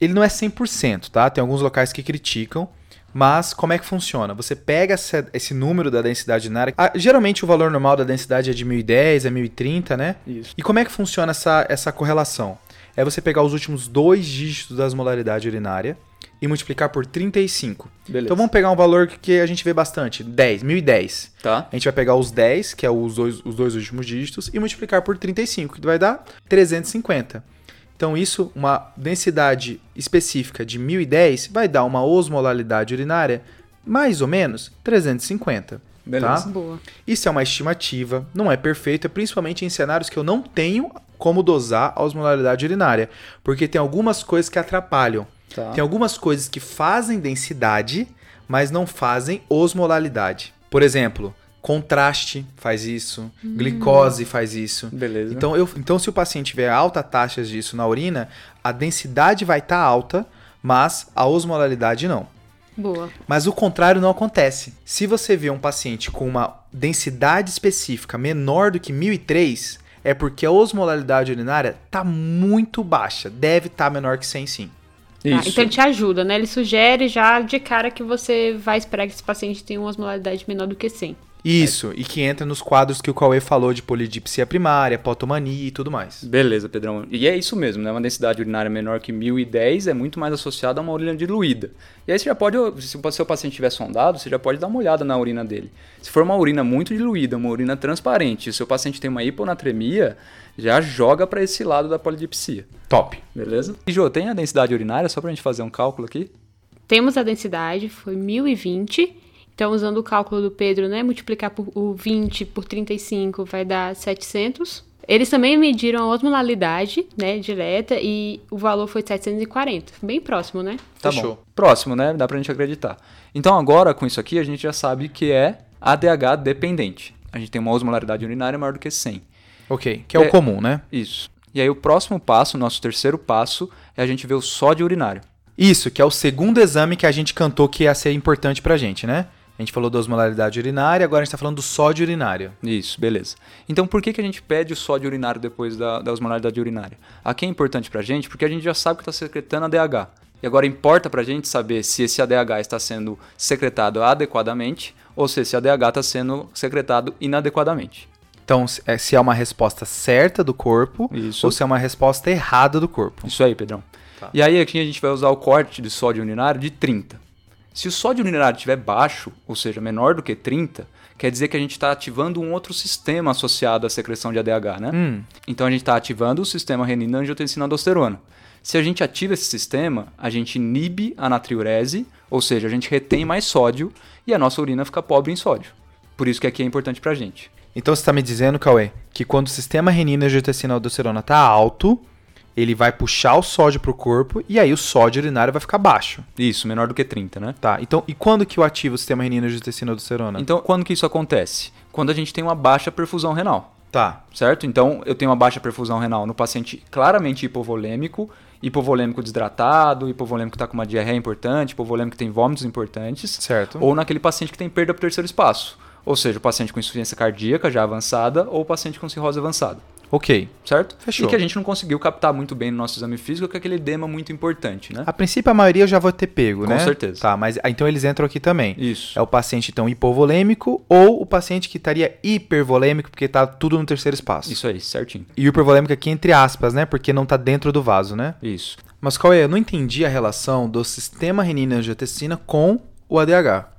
Ele não é 100%, tá? Tem alguns locais que criticam, mas como é que funciona? Você pega essa- esse número da densidade urinária. ah, geralmente o valor normal da densidade é de 1010, é 1030, né? Isso. E como é que funciona essa, essa correlação? É você pegar os últimos dois dígitos da osmolaridade urinária e multiplicar por 35. Beleza. Então vamos pegar um valor que a gente vê bastante, 10, 1010. Tá? A gente vai pegar os 10, que é os dois, os dois últimos dígitos, e multiplicar por 35, que vai dar 350. Então isso, uma densidade específica de 1010, vai dar uma osmolaridade urinária mais ou menos 350. Beleza. Tá? Boa. Isso é uma estimativa, não é perfeita, principalmente em cenários que eu não tenho como dosar a osmolaridade urinária, porque tem algumas coisas que atrapalham. Tá. Tem algumas coisas que fazem densidade, mas não fazem osmolaridade. Por exemplo, contraste faz isso, glicose faz isso. Beleza. Então, eu, então, se o paciente tiver alta taxas disso na urina, a densidade vai estar alta, mas a osmolaridade não. Boa. Mas o contrário não acontece. Se você vê um paciente com uma densidade específica menor do que 1003, é porque a osmolaridade urinária está muito baixa. Deve estar menor que 100 sim. Ah, Isso. então ele te ajuda, né? Ele sugere já de cara que você vai esperar que esse paciente tenha uma osmolaridade menor do que 100. Isso, e que entra nos quadros que o Cauê falou de polidipsia primária, potomania e tudo mais. Beleza, Pedrão. E é isso mesmo, né? Uma densidade urinária menor que 1010 é muito mais associada a uma urina diluída. E aí você já pode, se o seu paciente estiver sondado, você já pode dar uma olhada na urina dele. Se for uma urina muito diluída, uma urina transparente, e o seu paciente tem uma hiponatremia, já joga para esse lado da polidipsia. Top. Beleza? E Jô, tem a densidade urinária, só pra gente fazer um cálculo aqui? Temos a densidade, foi 1020. Então, usando o cálculo do Pedro, né? Multiplicar por o 20 por 35 vai dar 700. Eles também mediram a osmolaridade, né, direta, e o valor foi 740. Bem próximo, né? Tá Fechou. bom. Próximo, né? Dá pra gente acreditar. Então agora, com isso aqui, a gente já sabe que é ADH dependente. A gente tem uma osmolaridade urinária maior do que 100. Ok, que é, o É. comum, né? Isso. E aí o próximo passo, nosso terceiro passo, é a gente ver o sódio urinário. Isso, que é o segundo exame que a gente cantou que ia ser importante pra gente, né? A gente falou da osmolaridade urinária, agora a gente tá falando do sódio urinário. Isso, beleza. Então por que, que a gente pede o sódio urinário depois da, da osmolaridade urinária? Aqui é importante pra gente porque a gente já sabe que está secretando ADH. E agora importa pra gente saber se esse ADH está sendo secretado adequadamente ou se esse ADH está sendo secretado inadequadamente. Então, se é- uma resposta certa do corpo Isso. ou se é uma resposta errada do corpo. Isso aí, Pedrão. E aí aqui a gente vai usar o corte de sódio urinário de 30. Se o sódio urinário estiver baixo, ou seja, menor do que 30, quer dizer que a gente está ativando um outro sistema associado à secreção de ADH, né? Hum, Então a gente está ativando o sistema renina-angiotensina-aldosterona. Se a gente ativa esse sistema, a gente inibe a natriurese, ou seja, a gente retém mais sódio e a nossa urina fica pobre em sódio. Por isso que aqui é importante pra gente. Então você tá me dizendo, Cauê, que quando o sistema renina angiotensina aldosterona tá alto, ele vai puxar o sódio pro corpo e aí o sódio urinário vai ficar baixo. Isso, menor do que 30, né? Tá, então e quando que eu ativo o sistema renina angiotensina aldosterona? Então, quando que isso acontece? Quando a gente tem uma baixa perfusão renal. Tá, certo? Então, eu tenho uma baixa perfusão renal no paciente claramente hipovolêmico, hipovolêmico desidratado, hipovolêmico que está com uma diarreia importante, hipovolêmico que tem vômitos importantes, certo. ou naquele paciente que tem perda para o terceiro espaço. Ou seja, o paciente com insuficiência cardíaca já avançada ou o paciente com cirrose avançada, Ok. certo? Fechou. E que a gente não conseguiu captar muito bem no nosso exame físico, que é aquele edema muito importante, né? A princípio a maioria eu já vou ter pego, Com né? certeza. Tá, mas ah, então eles entram aqui também. Isso. É o paciente então hipovolêmico ou o paciente que estaria hipervolêmico porque tá tudo no terceiro espaço. Isso aí, certinho. E o hipervolêmico aqui entre aspas, né? Porque não tá dentro do vaso, né? Isso. Mas qual é? Eu não entendi a relação do sistema renina-angiotensina com o ADH.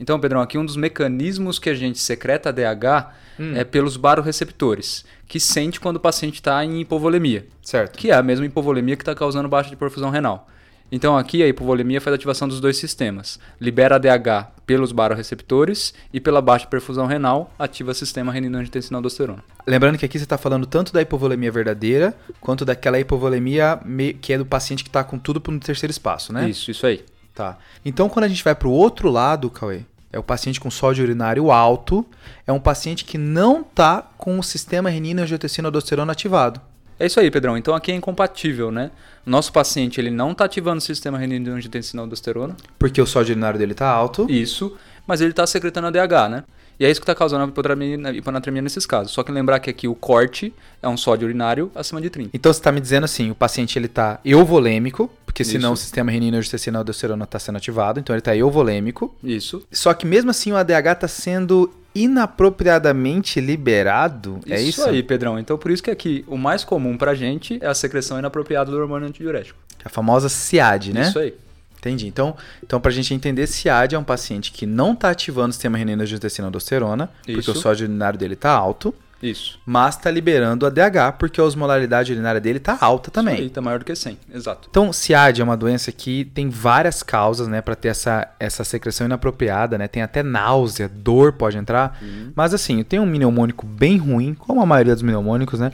Então, Pedrão, aqui um dos mecanismos que a gente secreta ADH Hum. é pelos baroreceptores, que sente quando o paciente está em hipovolemia. Certo. que é a mesma hipovolemia que está causando baixa de perfusão renal. Então aqui a hipovolemia faz ativação dos dois sistemas. Libera ADH pelos baroreceptores e pela baixa perfusão renal ativa o sistema renina-angiotensina-aldosterona. Lembrando que aqui você está falando tanto da hipovolemia verdadeira quanto daquela hipovolemia que é do paciente que está com tudo no terceiro espaço, né? Isso, isso aí. Tá. Então, quando a gente vai para o outro lado, Cauê, é o paciente com sódio urinário alto, é um paciente que não tá com o sistema renina-angiotensina-aldosterona ativado. É isso aí, Pedrão. Então aqui é incompatível, né? Nosso paciente ele não está ativando o sistema renina-angiotensina-aldosterona, Porque o sódio urinário dele tá alto. isso, mas ele está secretando ADH, né? E é isso que está causando a hiponatremia, hiponatremia nesses casos. Só que lembrar que aqui o corte é um sódio urinário acima de 30. Então você está me dizendo assim, o paciente ele tá euvolêmico, porque senão Isso. o sistema renina-angiotensina-aldosterona está sendo ativado, então ele tá euvolêmico. Isso. Só que mesmo assim o ADH está sendo inapropriadamente liberado, é isso? aí, Pedrão. Então por isso que aqui o mais comum pra gente é a secreção inapropriada do hormônio antidiurético. A famosa SIAD, né? Isso aí. Entendi. Então, então para a gente entender, SIAD é um paciente que não está ativando o sistema renina-angiotensina-aldosterona, porque Isso. o sódio urinário dele está alto, Isso. mas está liberando a DH, porque a osmolaridade urinária dele está alta também. Isso aí, tá maior do que 100. Exato. Então, SIAD é uma doença que tem várias causas, né, para ter essa, essa secreção inapropriada, né? Tem até náusea, dor pode entrar. Uhum. Mas assim, tem um mnemônico bem ruim, como a maioria dos mnemônicos, né?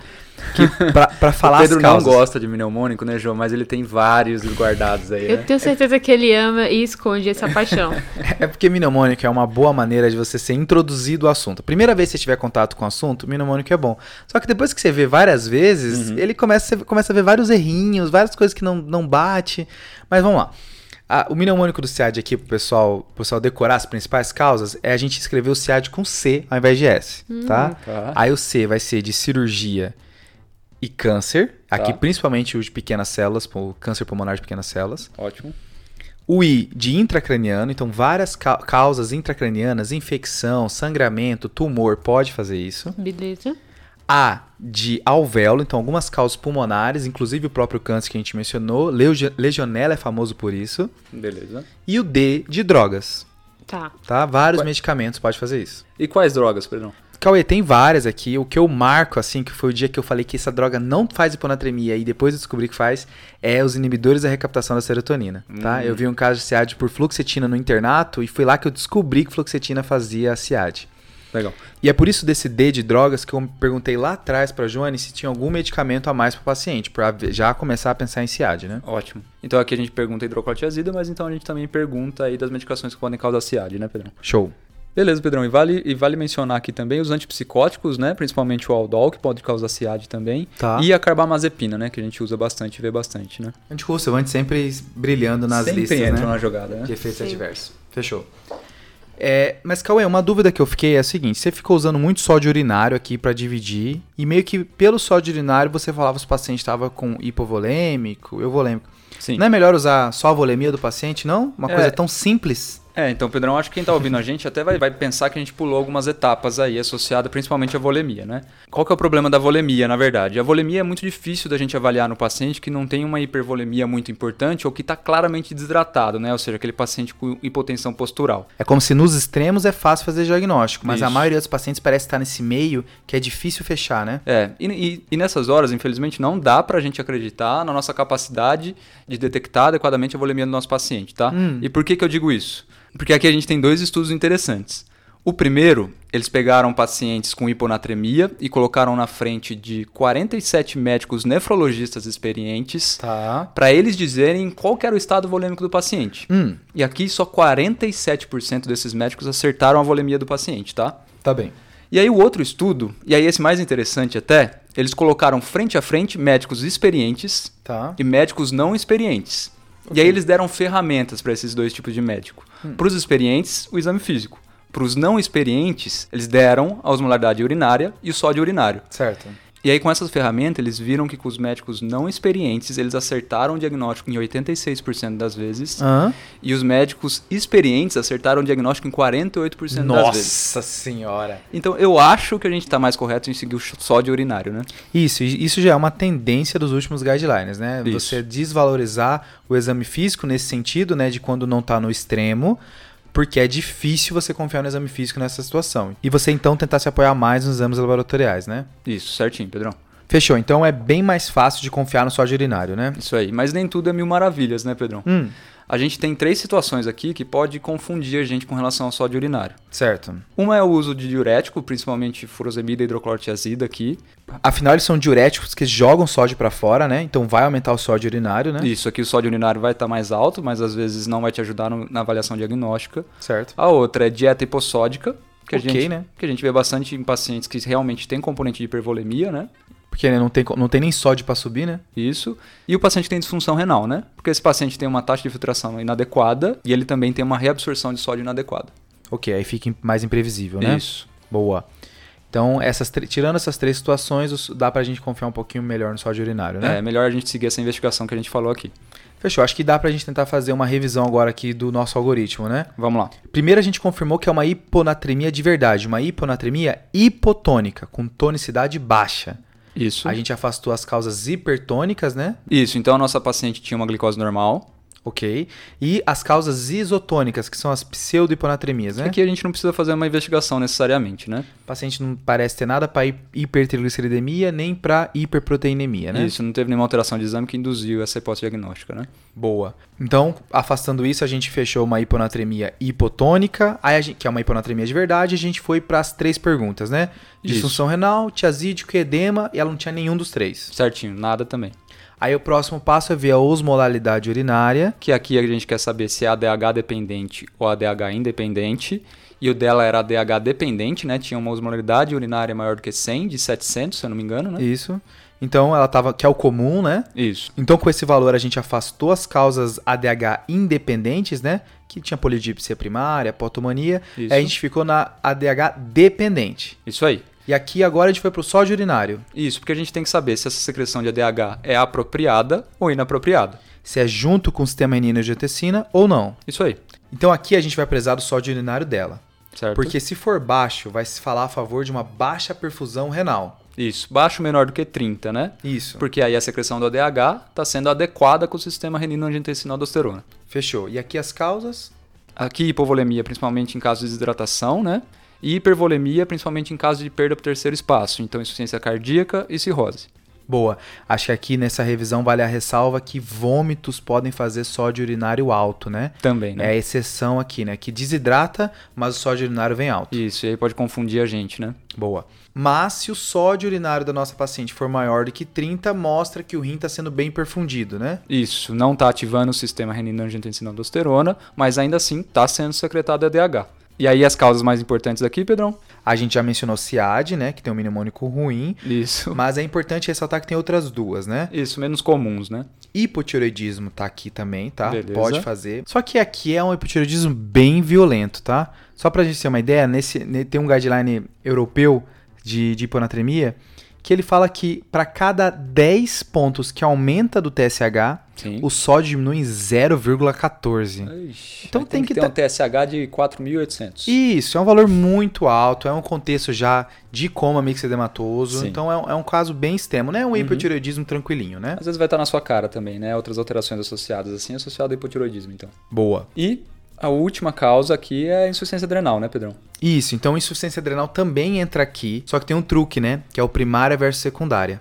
Que pra, pra falar o Pedro as não gosta de mnemônico, né, João? Mas ele tem vários guardados aí, Eu né? tenho certeza que ele ama e esconde essa paixão. É porque mnemônico é uma boa maneira de você ser introduzido ao assunto. A primeira vez que você tiver contato com o assunto, mnemônico é bom. Só que depois que você vê várias vezes, Uhum. ele começa, você começa a ver vários errinhos, várias coisas que não, não bate. Mas vamos lá. Ah, o mnemônico do SIAD aqui, pro pessoal, pro pessoal decorar as principais causas, é a gente escrever o SIAD com C ao invés de S, tá? Tá. Aí o C vai ser de cirurgia e câncer. Aqui Tá. principalmente o de pequenas células, o câncer pulmonar de pequenas células. Ótimo. O I de intracraniano, então várias ca- causas intracranianas, infecção, sangramento, tumor, pode fazer isso. Beleza? A de alvéolo, então algumas causas pulmonares, inclusive o próprio câncer que a gente mencionou, legionela é famoso por isso. Beleza. E o D de drogas, Tá. tá? Vários medicamentos pode fazer isso. E quais drogas, Pedrão? Cauê, tem várias aqui. O que eu marco, assim, que foi o dia que eu falei que essa droga não faz hiponatremia e depois eu descobri que faz, é os inibidores da recaptação da serotonina, tá? Hum. Eu vi um caso de SIAD por fluoxetina no internato e foi lá que eu descobri que fluoxetina fazia a SIAD. Legal. E é por isso desse D de drogas que eu perguntei lá atrás pra Joane se tinha algum medicamento a mais pro paciente, pra já começar a pensar em CIAD, né? Ótimo. Então aqui a gente pergunta hidroclorotiazida, mas então a gente também pergunta aí das medicações que podem causar CIAD, né, Pedrão? Show. Beleza, Pedrão. E vale, e vale mencionar aqui também os antipsicóticos, né? Principalmente o Aldol, que pode causar CIAD também. Tá. E a carbamazepina, né? Que a gente usa bastante e vê bastante, né? Anticonvulsivante sempre brilhando nas Sempre listas, entram né? na jogada, né? De efeitos Sim. adversos. Fechou. É, mas Cauê, uma dúvida que eu fiquei é a seguinte: você ficou usando muito sódio urinário aqui pra dividir, e meio que pelo sódio urinário você falava se o paciente estava com hipovolêmico, euvolêmico. Sim. Não é melhor usar só a volemia do paciente, não? Uma É. coisa tão simples. É, então, Pedrão, acho que quem tá ouvindo a gente até vai, vai pensar que a gente pulou algumas etapas aí associadas principalmente à volemia, né? Qual que é o problema da volemia, na verdade? A volemia é muito difícil da gente avaliar no paciente que não tem uma hipervolemia muito importante ou que está claramente desidratado, né? Ou seja, aquele paciente com hipotensão postural. É como se nos extremos é fácil fazer diagnóstico, mas a Isso. maioria dos pacientes parece estar nesse meio que é difícil fechar, né? É, e, e- e nessas horas, infelizmente, não dá pra gente acreditar na nossa capacidade de detectar adequadamente a volemia do nosso paciente, tá? Hum. E por que, que eu digo isso? Porque aqui a gente tem dois estudos interessantes. O primeiro, eles pegaram pacientes com hiponatremia e colocaram na frente de 47 médicos nefrologistas experientes Tá. para eles dizerem qual era o estado volêmico do paciente. Hum, E aqui só 47% desses médicos acertaram a volemia do paciente, tá? tá bem. E aí o outro estudo, e aí esse mais interessante até, eles colocaram frente a frente médicos experientes Tá. e médicos não experientes. E aí eles deram ferramentas para esses dois tipos de médico. Para os experientes, o exame físico. Para os não experientes, eles deram a osmolaridade urinária e o sódio urinário. Certo. E aí com essas ferramentas, eles viram que com os médicos não experientes, eles acertaram o diagnóstico em 86% das vezes. E os médicos experientes acertaram o diagnóstico em 48% das vezes. Nossa senhora. Então eu acho que a gente está mais correto em seguir o sódio urinário, né? Isso, isso já é uma tendência dos últimos guidelines, né? Isso. Você desvalorizar o exame físico nesse sentido, né? De quando não tá no extremo, porque é difícil você confiar no exame físico nessa situação. E você então tentar se apoiar mais nos exames laboratoriais, né? Isso, certinho, Pedrão. Fechou, então é bem mais fácil de confiar no sódio urinário, né? Isso aí. Mas nem tudo é mil maravilhas, né, Pedrão? Hum, A gente tem três situações aqui que pode confundir a gente com relação ao sódio urinário. certo. Uma é o uso de diurético, principalmente furosemida e hidroclorotiazida aqui. Afinal, eles são diuréticos que jogam sódio pra fora, né? Então vai aumentar o sódio urinário, né? Isso aqui o sódio urinário vai estar mais alto, mas às vezes não vai te ajudar no- na avaliação diagnóstica. Certo. A outra é dieta hipossódica, que a, Ok, gente, né? que a gente vê bastante em pacientes que realmente tem componente de hipervolemia, né? Porque né, não, tem, não tem nem sódio pra subir, né? Isso. E o paciente tem disfunção renal, né? Porque esse paciente tem uma taxa de filtração inadequada e ele também tem uma reabsorção de sódio inadequada. Ok, aí fica mais imprevisível, né? Isso. Boa. Então, essas tirando essas três situações, dá pra gente confiar um pouquinho melhor no sódio urinário, né? É melhor a gente seguir essa investigação que a gente falou aqui. Fechou. Acho que dá pra gente tentar fazer uma revisão agora aqui do nosso algoritmo, né? Vamos lá. Primeiro a gente confirmou que é uma hiponatremia de verdade, uma hiponatremia hipotônica, com tonicidade baixa. Isso. A gente afastou as causas hipertônicas, né? Isso. Então a nossa paciente tinha uma glicose normal. Ok. E as causas isotônicas, que são as pseudo-hiponatremias, né? Aqui a gente não precisa fazer uma investigação necessariamente, né? O paciente não parece ter nada para hipertrigliceridemia nem para hiperproteinemia, né? Isso. Não teve nenhuma alteração de exame que induziu essa hipótese diagnóstica, né? Boa. Então, afastando isso, a gente fechou uma hiponatremia hipotônica, gente, que é uma hiponatremia de verdade, a gente foi para as três perguntas, né? Disfunção renal, tiazídico e edema, e ela não tinha nenhum dos três. Certinho. Nada também. Aí o próximo passo é ver a osmolalidade urinária. Que aqui a gente quer saber se é ADH dependente ou ADH independente. E o dela era ADH dependente, né? Tinha uma osmolaridade urinária maior do que 100, de 700, se eu não me engano, né? Isso. Então, ela tava, que é o comum, né? Isso. Então, com esse valor, a gente afastou as causas ADH independentes, né? Que tinha polidipsia primária, potomania. Isso. Aí a gente ficou na ADH dependente. Isso aí. E aqui agora a gente foi pro sódio urinário. Isso, porque a gente tem que saber se essa secreção de ADH é apropriada ou inapropriada. Se é junto com o sistema renina-angiotensina ou não. Isso aí, Então aqui a gente vai prezar do sódio urinário dela. certo? Porque se for baixo, vai se falar a favor de uma baixa perfusão renal. Isso, baixo menor do que 30, né? Isso. Porque aí a secreção do ADH está sendo adequada com o sistema renina-angiotensina-aldosterona. Fechou. E aqui as causas? Aqui hipovolemia, principalmente em caso de desidratação, né? E hipervolemia, principalmente em caso de perda para o terceiro espaço. Então, insuficiência cardíaca e cirrose. Boa. Acho que aqui nessa revisão vale a ressalva que vômitos podem fazer sódio urinário alto, né? Também, É né? a exceção aqui, né? Que desidrata, mas o sódio urinário vem alto. Isso, e aí pode confundir a gente, né? Boa. Mas se o sódio urinário da nossa paciente for maior do que 30, mostra que o rim está sendo bem perfundido, né? Isso, não está ativando o sistema renina-angiotensina-aldosterona, mas ainda assim está sendo secretado EDH. E aí as causas mais importantes aqui, Pedrão? A gente já mencionou CIAD, né? Que tem um mnemônico ruim. Isso. Mas é importante ressaltar que tem outras duas, né? Isso, menos comuns, né? Hipotireoidismo tá aqui também, tá? Beleza. Pode fazer. Só que aqui é um hipotireoidismo bem violento, tá? Só pra gente ter uma ideia, nesse, ne- tem um guideline europeu de, de hiponatremia que ele fala que para cada 10 pontos que aumenta do TSH, Sim. o sódio diminui em 0,14. Ixi, Então aí tem que ter tá- um TSH de 4.800. Isso, é um valor muito alto, é um contexto já de coma mixedematoso, Sim. Uhum. então é um, é um caso bem extremo, não é um hipotireoidismo tranquilinho, né? Às vezes vai estar na sua cara também, né? Outras alterações associadas assim, associado ao hipotiroidismo, então. Boa. E a última causa aqui é a insuficiência adrenal, né, Pedrão? Isso, então insuficiência adrenal também entra aqui, só que tem um truque, né? Que é o primária versus secundária.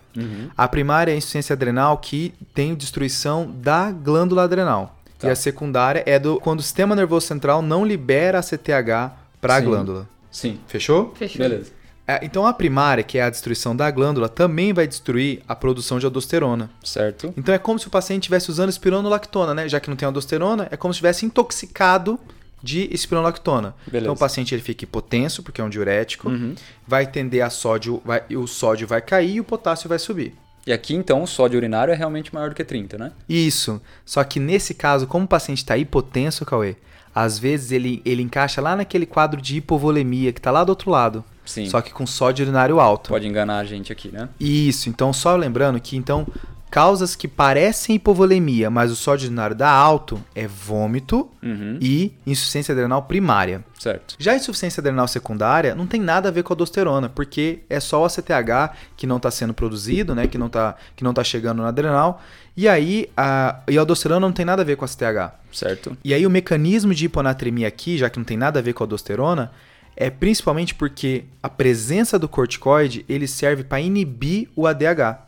A primária é a insuficiência adrenal que tem destruição da glândula adrenal. Tá. E a secundária é do quando o sistema nervoso central não libera a CTH para a Sim. glândula. Sim. Fechou? Fechou. Beleza. É, então a primária, que é a destruição da glândula, também vai destruir a produção de aldosterona. Certo. Então é como se o paciente estivesse usando espironolactona, né? Já que não tem aldosterona, é como se estivesse intoxicado de espironolactona. Beleza. Então o paciente ele fica hipotenso, porque é um diurético, Uhum. vai tender a sódio, vai, o sódio vai cair e o potássio vai subir. E aqui, então, o sódio urinário é realmente maior do que 30, né? Isso. Só que nesse caso, como o paciente está hipotenso, Cauê, às vezes ele, ele encaixa lá naquele quadro de hipovolemia que está lá do outro lado. Sim. Só que com sódio urinário alto. Pode enganar a gente aqui, né? Isso, então só lembrando que então causas que parecem hipovolemia, mas o sódio urinário dá alto é vômito Uhum. e insuficiência adrenal primária. Certo. Já a insuficiência adrenal secundária não tem nada a ver com a aldosterona, porque é só o ACTH que não está sendo produzido, né, que não está que não tá chegando na adrenal, e aí a, e a aldosterona não tem nada a ver com a ACTH. Certo. E aí o mecanismo de hiponatremia aqui, já que não tem nada a ver com a aldosterona, é principalmente porque a presença do corticoide ele serve para inibir o ADH.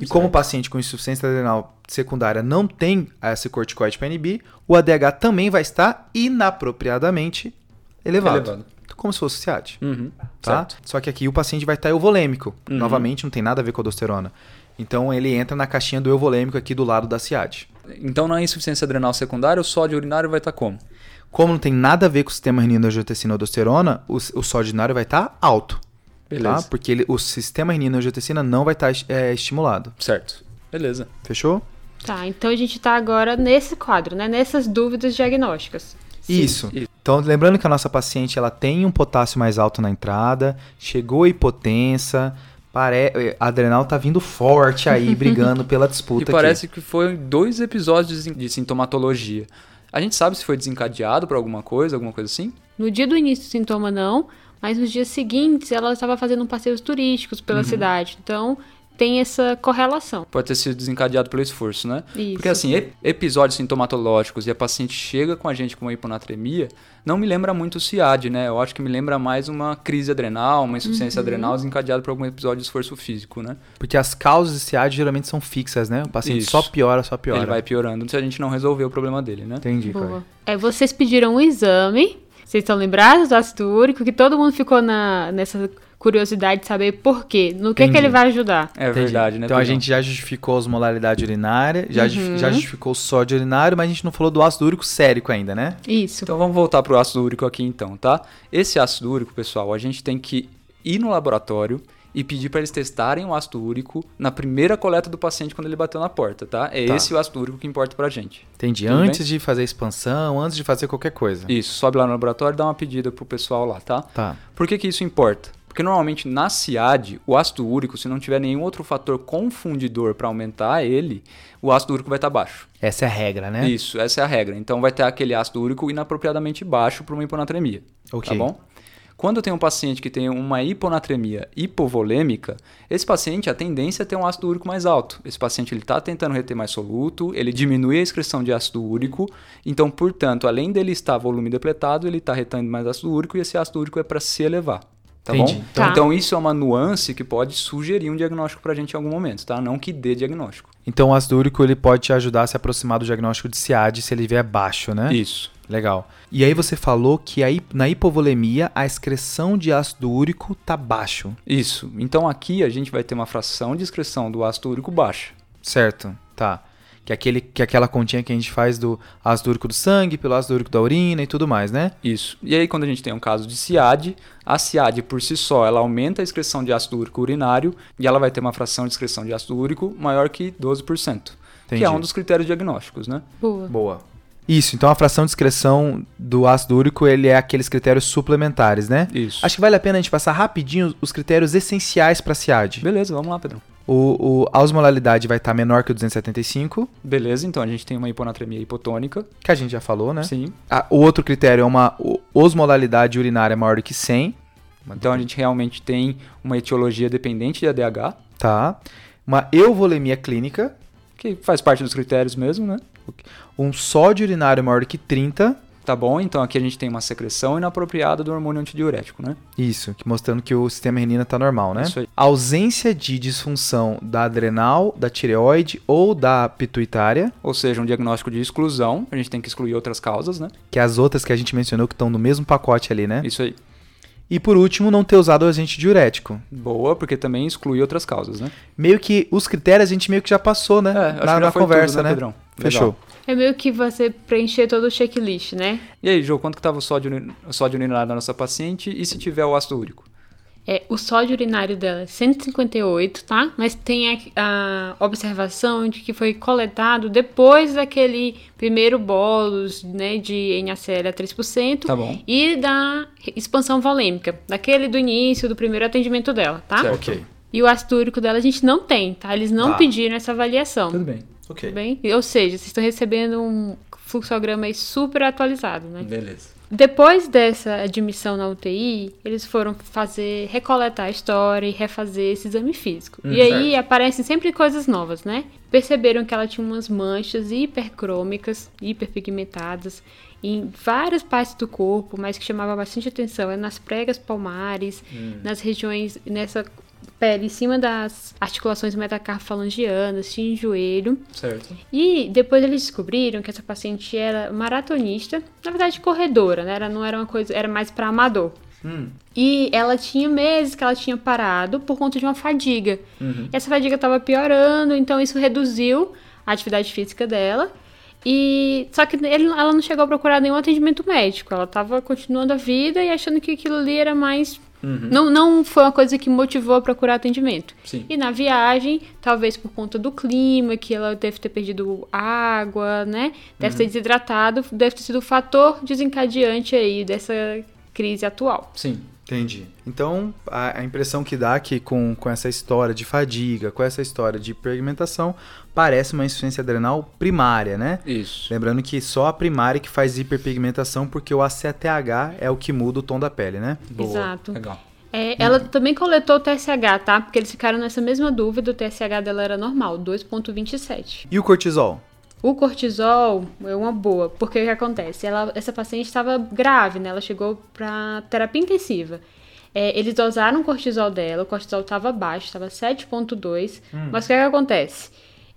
e como o paciente com insuficiência adrenal secundária não tem esse corticoide para inibir, o ADH também vai estar inapropriadamente elevado. Elevado. Como se fosse SIAD. Uhum. Tá? Certo. Só que aqui o paciente vai estar euvolêmico. Uhum. Novamente, não tem nada a ver com a aldosterona. Então ele entra na caixinha do euvolêmico aqui do lado da SIAD. Então, na insuficiência adrenal secundária, o sódio urinário vai estar como? Como não tem nada a ver com o sistema renina-angiotensina aldosterona, o, o sódio urinário vai estar alto. Beleza. Tá? Porque ele- o sistema renina-angiotensina não vai estar é, estimulado. Certo. Beleza. Fechou? Tá, então a gente tá agora nesse quadro, né? Nessas dúvidas diagnósticas. Isso. Isso. Então, lembrando que a nossa paciente ela tem um potássio mais alto na entrada, chegou hipotensa, pare... a adrenal tá vindo forte aí, brigando pela E disputa parece aqui. que foi dois episódios de sintomatologia. A gente sabe se foi desencadeado por alguma coisa, alguma coisa assim? No dia do início do sintoma, não, mas nos dias seguintes ela estava fazendo passeios turísticos pela cidade. Então tem essa correlação. Pode ter sido desencadeado pelo esforço, né? Isso. Porque assim, ep- episódios sintomatológicos e a paciente chega com a gente com uma hiponatremia, não me lembra muito o CIAD, né? Eu acho que me lembra mais uma crise adrenal, uma insuficiência adrenal desencadeada por algum episódio de esforço físico, né? Porque as causas de SIAD geralmente são fixas, né? O paciente Isso. só piora, só piora. Ele vai piorando se a gente não resolver o problema dele, né? Entendi. Boa. É, vocês pediram um exame. Vocês estão lembrados do ácido úrico? Que todo mundo ficou na, nessa curiosidade de saber por quê. No que, que ele vai ajudar? É Entendi. verdade, né? Então a gente já justificou a osmolaridade urinária, já, justi- já justificou o sódio urinário, mas a gente não falou do ácido úrico sérico ainda, né? Isso. Então vamos voltar pro ácido úrico aqui então, tá? Esse ácido úrico, pessoal, a gente tem que ir no laboratório e pedir para eles testarem o ácido úrico na primeira coleta do paciente quando ele bateu na porta, tá? É Tá. esse o ácido úrico que importa pra gente. Entendi. Tudo antes de fazer a expansão, antes de fazer qualquer coisa. Isso, sobe lá no laboratório e dá uma pedida pro pessoal lá, tá? Tá. Por que, que isso importa? Porque normalmente na CIAD, o ácido úrico, se não tiver nenhum outro fator confundidor para aumentar ele, o ácido úrico vai estar baixo. Essa é a regra, né? Isso, essa é a regra. Então vai ter aquele ácido úrico inapropriadamente baixo para uma hiponatremia. Ok. Tá bom? Quando eu tenho um paciente que tem uma hiponatremia hipovolêmica, esse paciente, a tendência é ter um ácido úrico mais alto. Esse paciente ele está tentando reter mais soluto, ele diminui a excreção de ácido úrico, então, portanto, além dele estar volume depletado, ele está retendo mais ácido úrico e esse ácido úrico é para se elevar. Tá Entendi. bom? Tá. Então isso é uma nuance que pode sugerir um diagnóstico pra gente em algum momento, tá? Não que dê diagnóstico. Então o ácido úrico ele pode te ajudar a se aproximar do diagnóstico de SIAD se ele vier baixo, né? Isso. Legal. E aí você falou que aí, na hipovolemia a excreção de ácido úrico tá baixo, Isso. Então aqui a gente vai ter uma fração de excreção do ácido úrico baixa. certo? Tá. Que, é aquele, que é aquela continha que a gente faz do ácido úrico do sangue, pelo ácido úrico da urina e tudo mais, né? Isso. E aí, quando a gente tem um caso de SIAD, a SIAD por si só, ela aumenta a excreção de ácido úrico urinário e ela vai ter uma fração de excreção de ácido úrico maior que 12%, que Entendi. é um dos critérios diagnósticos, né? Boa. Boa. Isso, então a fração de excreção do ácido úrico, ele é aqueles critérios suplementares, né? Isso. Acho que vale a pena a gente passar rapidinho os critérios essenciais para SIAD. Beleza, vamos lá, Pedrão. O, o, a osmolaridade vai estar menor que o 275, Beleza, então a gente tem uma hiponatremia hipotônica. que a gente já falou, né? Sim. Ah, o outro critério é uma o- osmolaridade urinária maior do que 100, Então a gente realmente tem uma etiologia dependente de ADH, tá? Uma euvolemia clínica, que faz parte dos critérios mesmo, né? um sódio urinário maior que 30, Tá bom? Então aqui a gente tem uma secreção inapropriada do hormônio antidiurético, né? isso, mostrando que o sistema renina está normal, né? Isso aí. Ausência de disfunção da adrenal, da tireoide ou da pituitária, Ou seja, um diagnóstico de exclusão. A gente tem que excluir outras causas, né? que é as outras que a gente mencionou que estão no mesmo pacote ali, né? Isso aí. E por último, não ter usado o agente diurético. Boa, porque também exclui outras causas, né? Meio que os critérios a gente meio que já passou, né? É, na na conversa, tudo, né, né? Pedrão? Fechou. É meio que você preencher todo o checklist, né? E aí, Jô, quanto que tava o sódio, o sódio urinário da nossa paciente e se tiver o ácido úrico? É, o sódio urinário dela é 158, tá? Mas tem a, a observação de que foi coletado depois daquele primeiro bolos, né, de NaCl a 3%. Tá bom. E da expansão volêmica, daquele do início do primeiro atendimento dela, tá? Certo. Ok. E o ácido úrico dela a gente não tem, tá? Eles não Tá. pediram essa avaliação. Tudo bem. Ok. Tudo bem? Ou seja, vocês estão recebendo um fluxograma aí super atualizado, né? Beleza. Depois dessa admissão na UTI, eles foram fazer, recoletar a história e refazer esse exame físico. e aí aparecem sempre coisas novas, né? Perceberam que ela tinha umas manchas hipercrômicas, hiperpigmentadas, em várias partes do corpo, mas que chamava bastante atenção. É nas pregas palmares, nas regiões, nessa pele em cima das articulações metacarfalangianas, tinha em joelho. Certo. E depois eles descobriram que essa paciente era maratonista, na verdade corredora, né? Ela não era uma coisa, era mais para amador. E ela tinha meses que ela tinha parado por conta de uma fadiga. E essa fadiga estava piorando, então isso reduziu a atividade física dela. E só que ele- ela não chegou a procurar nenhum atendimento médico. Ela estava continuando a vida e achando que aquilo ali era mais não, não foi uma coisa que motivou a procurar atendimento. Sim. E na viagem, talvez por conta do clima, que ela deve ter perdido água, né? Deve ter desidratado, deve ter sido o fator desencadeante aí dessa crise atual. Sim. Entendi. Então, a, a impressão que dá que com, com essa história de fadiga, com essa história de hiperpigmentação, parece uma insuficiência adrenal primária, né? Isso. Lembrando que só a primária que faz hiperpigmentação, porque o ACTH é o que muda o tom da pele, né? Boa. Exato. Legal. É, ela também coletou o TSH, tá? Porque eles ficaram nessa mesma dúvida, o TSH dela era normal, 2.27. E o cortisol? O cortisol é uma boa, porque o que acontece? Ela, essa paciente estava grave, né? Ela chegou para terapia intensiva. É, eles dosaram o cortisol dela, o cortisol estava baixo, estava 7,2. Mas o que, é que acontece?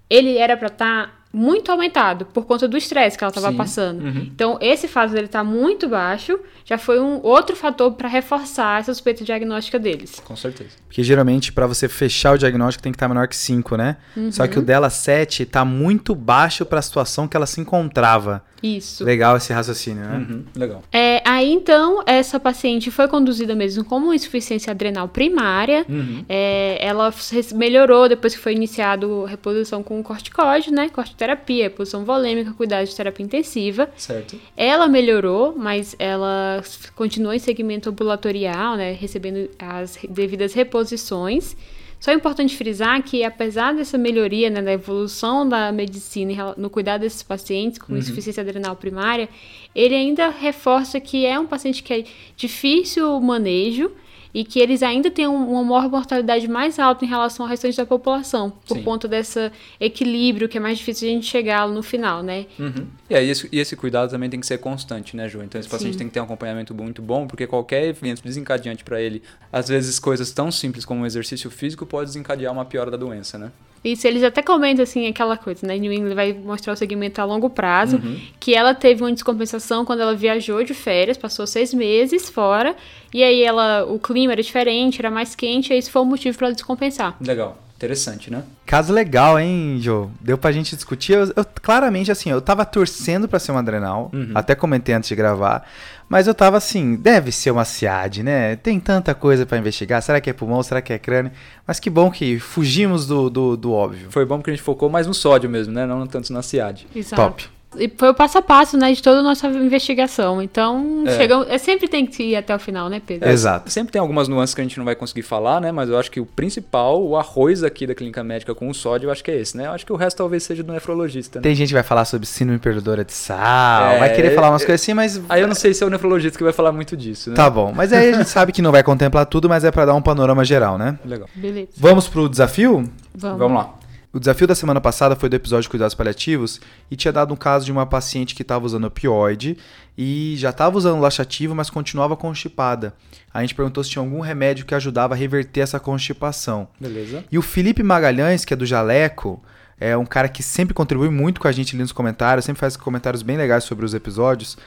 Ele era para estar muito aumentado por conta do estresse que ela estava passando. Então, esse fato dele estar muito baixo já foi um outro fator para reforçar essa suspeita diagnóstica deles. Com certeza. Porque geralmente, para você fechar o diagnóstico, tem que estar menor que 5, né? Só que o dela 7 tá muito baixo para a situação que ela se encontrava. Isso. Legal esse raciocínio, né? Uhum. Legal. É, aí então, essa paciente foi conduzida mesmo como insuficiência adrenal primária. É, ela melhorou depois que foi iniciado reposição com corticóide, né? Cortiterapia, reposição volêmica, cuidado de terapia intensiva. Certo. Ela melhorou, mas ela continuou em segmento ambulatorial, né? Recebendo as devidas reposições. Só é importante frisar que, apesar dessa melhoria, né, da evolução da medicina no cuidado desses pacientes com insuficiência adrenal primária, ele ainda reforça que é um paciente que é difícil o manejo e que eles ainda têm um- uma mortalidade mais alta em relação ao restante da população, por Sim. conta desse equilíbrio que é mais difícil de a gente chegar no final, né? Uhum. E aí esse, e esse cuidado também tem que ser constante, né, Ju? Então esse paciente Sim. tem que ter um acompanhamento muito bom, porque qualquer evento desencadeante para ele, às vezes coisas tão simples como um exercício físico pode desencadear uma piora da doença, né? Isso, eles até comentam assim, aquela coisa, né? New England vai mostrar o segmento a longo prazo, Uhum. que ela teve uma descompensação quando ela viajou de férias, passou seis meses fora, e aí ela, o clima era diferente, era mais quente, e isso foi o motivo para ela descompensar. Legal, interessante, né? Caso legal, hein, Jô? Deu pra gente discutir. Eu, eu- claramente, assim, eu tava torcendo pra ser uma adrenal. Uhum. Até comentei antes de gravar. Mas eu tava assim, deve ser uma SIAD, né? Tem tanta coisa pra investigar. Será que é pulmão? Será que é crânio? Mas que bom que fugimos do, do, do óbvio. Foi bom porque a gente focou mais no sódio mesmo, né? Não tanto na SIAD. Exato. Top. E foi o passo a passo, né, de toda a nossa investigação. Então, É. chegam, é sempre tem que ir até o final, né, Pedro? Exato. Sempre tem algumas nuances que a gente não vai conseguir falar, né? Mas eu acho que o principal, o arroz aqui da clínica médica com o sódio, eu acho que é esse, né? Eu acho que o resto talvez seja do nefrologista, né? Tem gente que vai falar sobre síndrome perdedora de sal, É, vai querer falar umas é- coisas assim, mas. Aí eu não sei se é o nefrologista que vai falar muito disso, né? Tá bom. Mas aí a gente sabe que não vai contemplar tudo, mas é pra dar um panorama geral, né? Legal. Beleza. Vamos pro desafio? Vamos. Vamos lá. O desafio da semana passada foi do episódio de cuidados paliativos e tinha dado um caso de uma paciente que estava usando opioide e já estava usando laxativo, mas continuava constipada. A gente perguntou se tinha algum remédio que ajudava a reverter essa constipação. Beleza. E o Felipe Magalhães, que é do Jaleco, é um cara que sempre contribui muito com a gente ali nos comentários, sempre faz comentários bem legais sobre os episódios.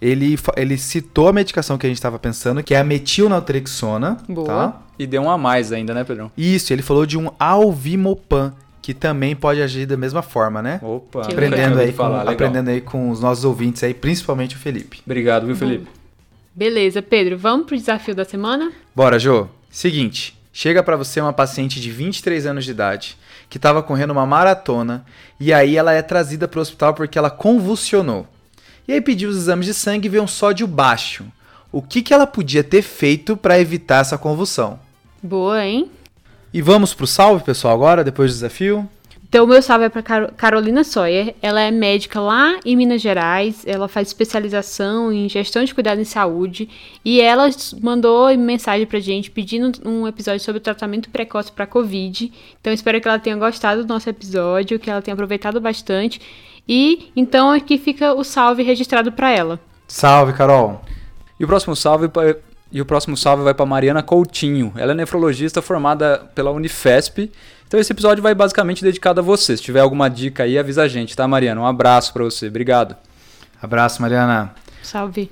Ele, ele citou a medicação que a gente estava pensando, que é a metilnaltrexona. Boa. Tá? E deu um a mais ainda, né, Pedrão? Isso, ele falou de um alvimopan, que também pode agir da mesma forma, né? Opa, aprendendo aí, com, aprendendo aí com os nossos ouvintes aí, principalmente o Felipe. Obrigado, viu, Felipe? Beleza, Pedro, vamos pro desafio da semana? Bora, Jô. Seguinte, chega pra você uma paciente de 23 anos de idade que estava correndo uma maratona e aí ela é trazida pro hospital porque ela convulsionou. E aí pediu os exames de sangue e vê um sódio baixo. O que, que ela podia ter feito para evitar essa convulsão? Boa, hein? E vamos pro salve, pessoal, agora, depois do desafio? Então, o meu salve é para Carolina Sawyer. Ela é médica lá em Minas Gerais. Ela faz especialização em gestão de cuidado em saúde. E ela mandou mensagem pra gente pedindo um episódio sobre o tratamento precoce para Covid. Então, espero que ela tenha gostado do nosso episódio, que ela tenha aproveitado bastante. E então aqui fica o salve registrado para ela. Salve, Carol. E o próximo salve e o próximo salve vai para Mariana Coutinho. Ela é nefrologista formada pela Unifesp. Então esse episódio vai basicamente dedicado a você. Se tiver alguma dica aí, avisa a gente, tá, Mariana? Um abraço para você. Obrigado. Abraço, Mariana. Salve.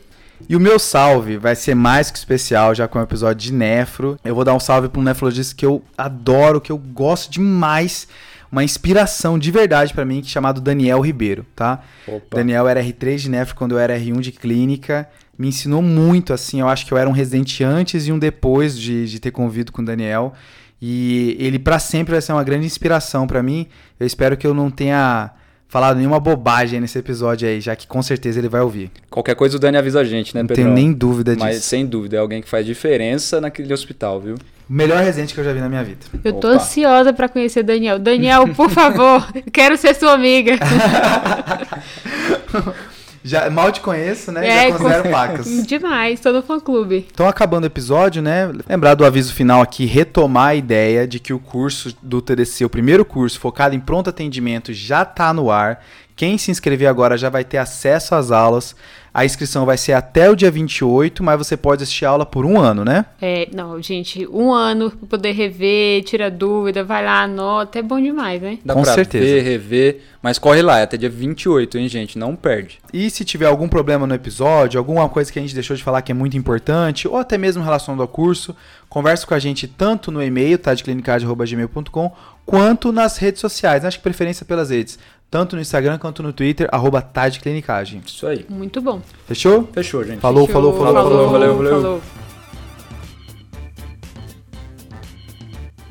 E o meu salve vai ser mais que especial, já com o episódio de nefro. Eu vou dar um salve para um nefrologista que eu adoro, que eu gosto demais, uma inspiração de verdade para mim, chamado Daniel Ribeiro, tá? Opa. Daniel era R3 de nefro quando eu era R1 de clínica. Me ensinou muito, assim, eu acho que eu era um residente antes e um depois de, de ter convido com o Daniel. E ele para sempre vai ser uma grande inspiração para mim. Eu espero que eu não tenha falado nenhuma bobagem nesse episódio aí, já que com certeza ele vai ouvir. Qualquer coisa o Dani avisa a gente, né, Não tenho nem dúvida disso. Mas sem dúvida, é alguém que faz diferença naquele hospital, viu? O melhor residente que eu já vi na minha vida. Eu tô Opa. ansiosa pra conhecer Daniel. Daniel, por favor, quero ser sua amiga. Já, mal te conheço, né? É, já considero pacas. Demais, tô no fã clube. Então, acabando o episódio, né? Lembrar do aviso final aqui, retomar a ideia de que o curso do TDC, o primeiro curso focado em pronto atendimento, já tá no ar. Quem se inscrever agora já vai ter acesso às aulas. A inscrição vai ser até o dia 28, mas você pode assistir a aula por um ano, né? É, não, gente, um ano pra poder rever, tira dúvida, vai lá, anota, é bom demais, né? Dá Com pra certeza. ver, rever, mas corre lá, é até dia 28, hein, gente? Não perde. E se tiver algum problema no episódio, alguma coisa que a gente deixou de falar que é muito importante, ou até mesmo relacionado ao curso, converse com a gente tanto no e-mail, tadeclinicagem.gmail.com, quanto nas redes sociais. Acho que preferência pelas redes. Tanto no Instagram quanto no Twitter, arroba tadeclinicagem. Isso aí. Muito bom. Fechou? Fechou, gente. Falou, Fechou. falou, falou, falou, valeu, valeu. falou.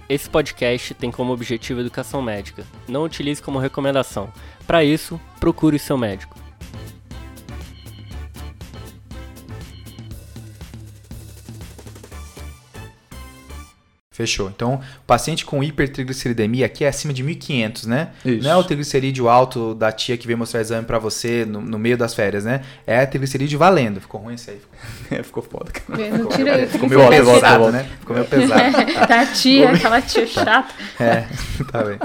Esse podcast tem como objetivo educação médica. Não utilize como recomendação. Para isso, procure seu médico. Fechou. Então, o paciente com hipertrigliceridemia aqui é acima de 1.500, né? Isso. Não é o triglicerídeo alto da tia que veio mostrar o exame pra você no, no meio das férias, né? É triglicerídeo valendo. Ficou ruim isso aí? Ficou, Ficou foda. Não tira ficou meio Volta, volta, pesado, volta. né? Ficou meio pesado. Tá a tia, aquela tia chata. É, tá bem.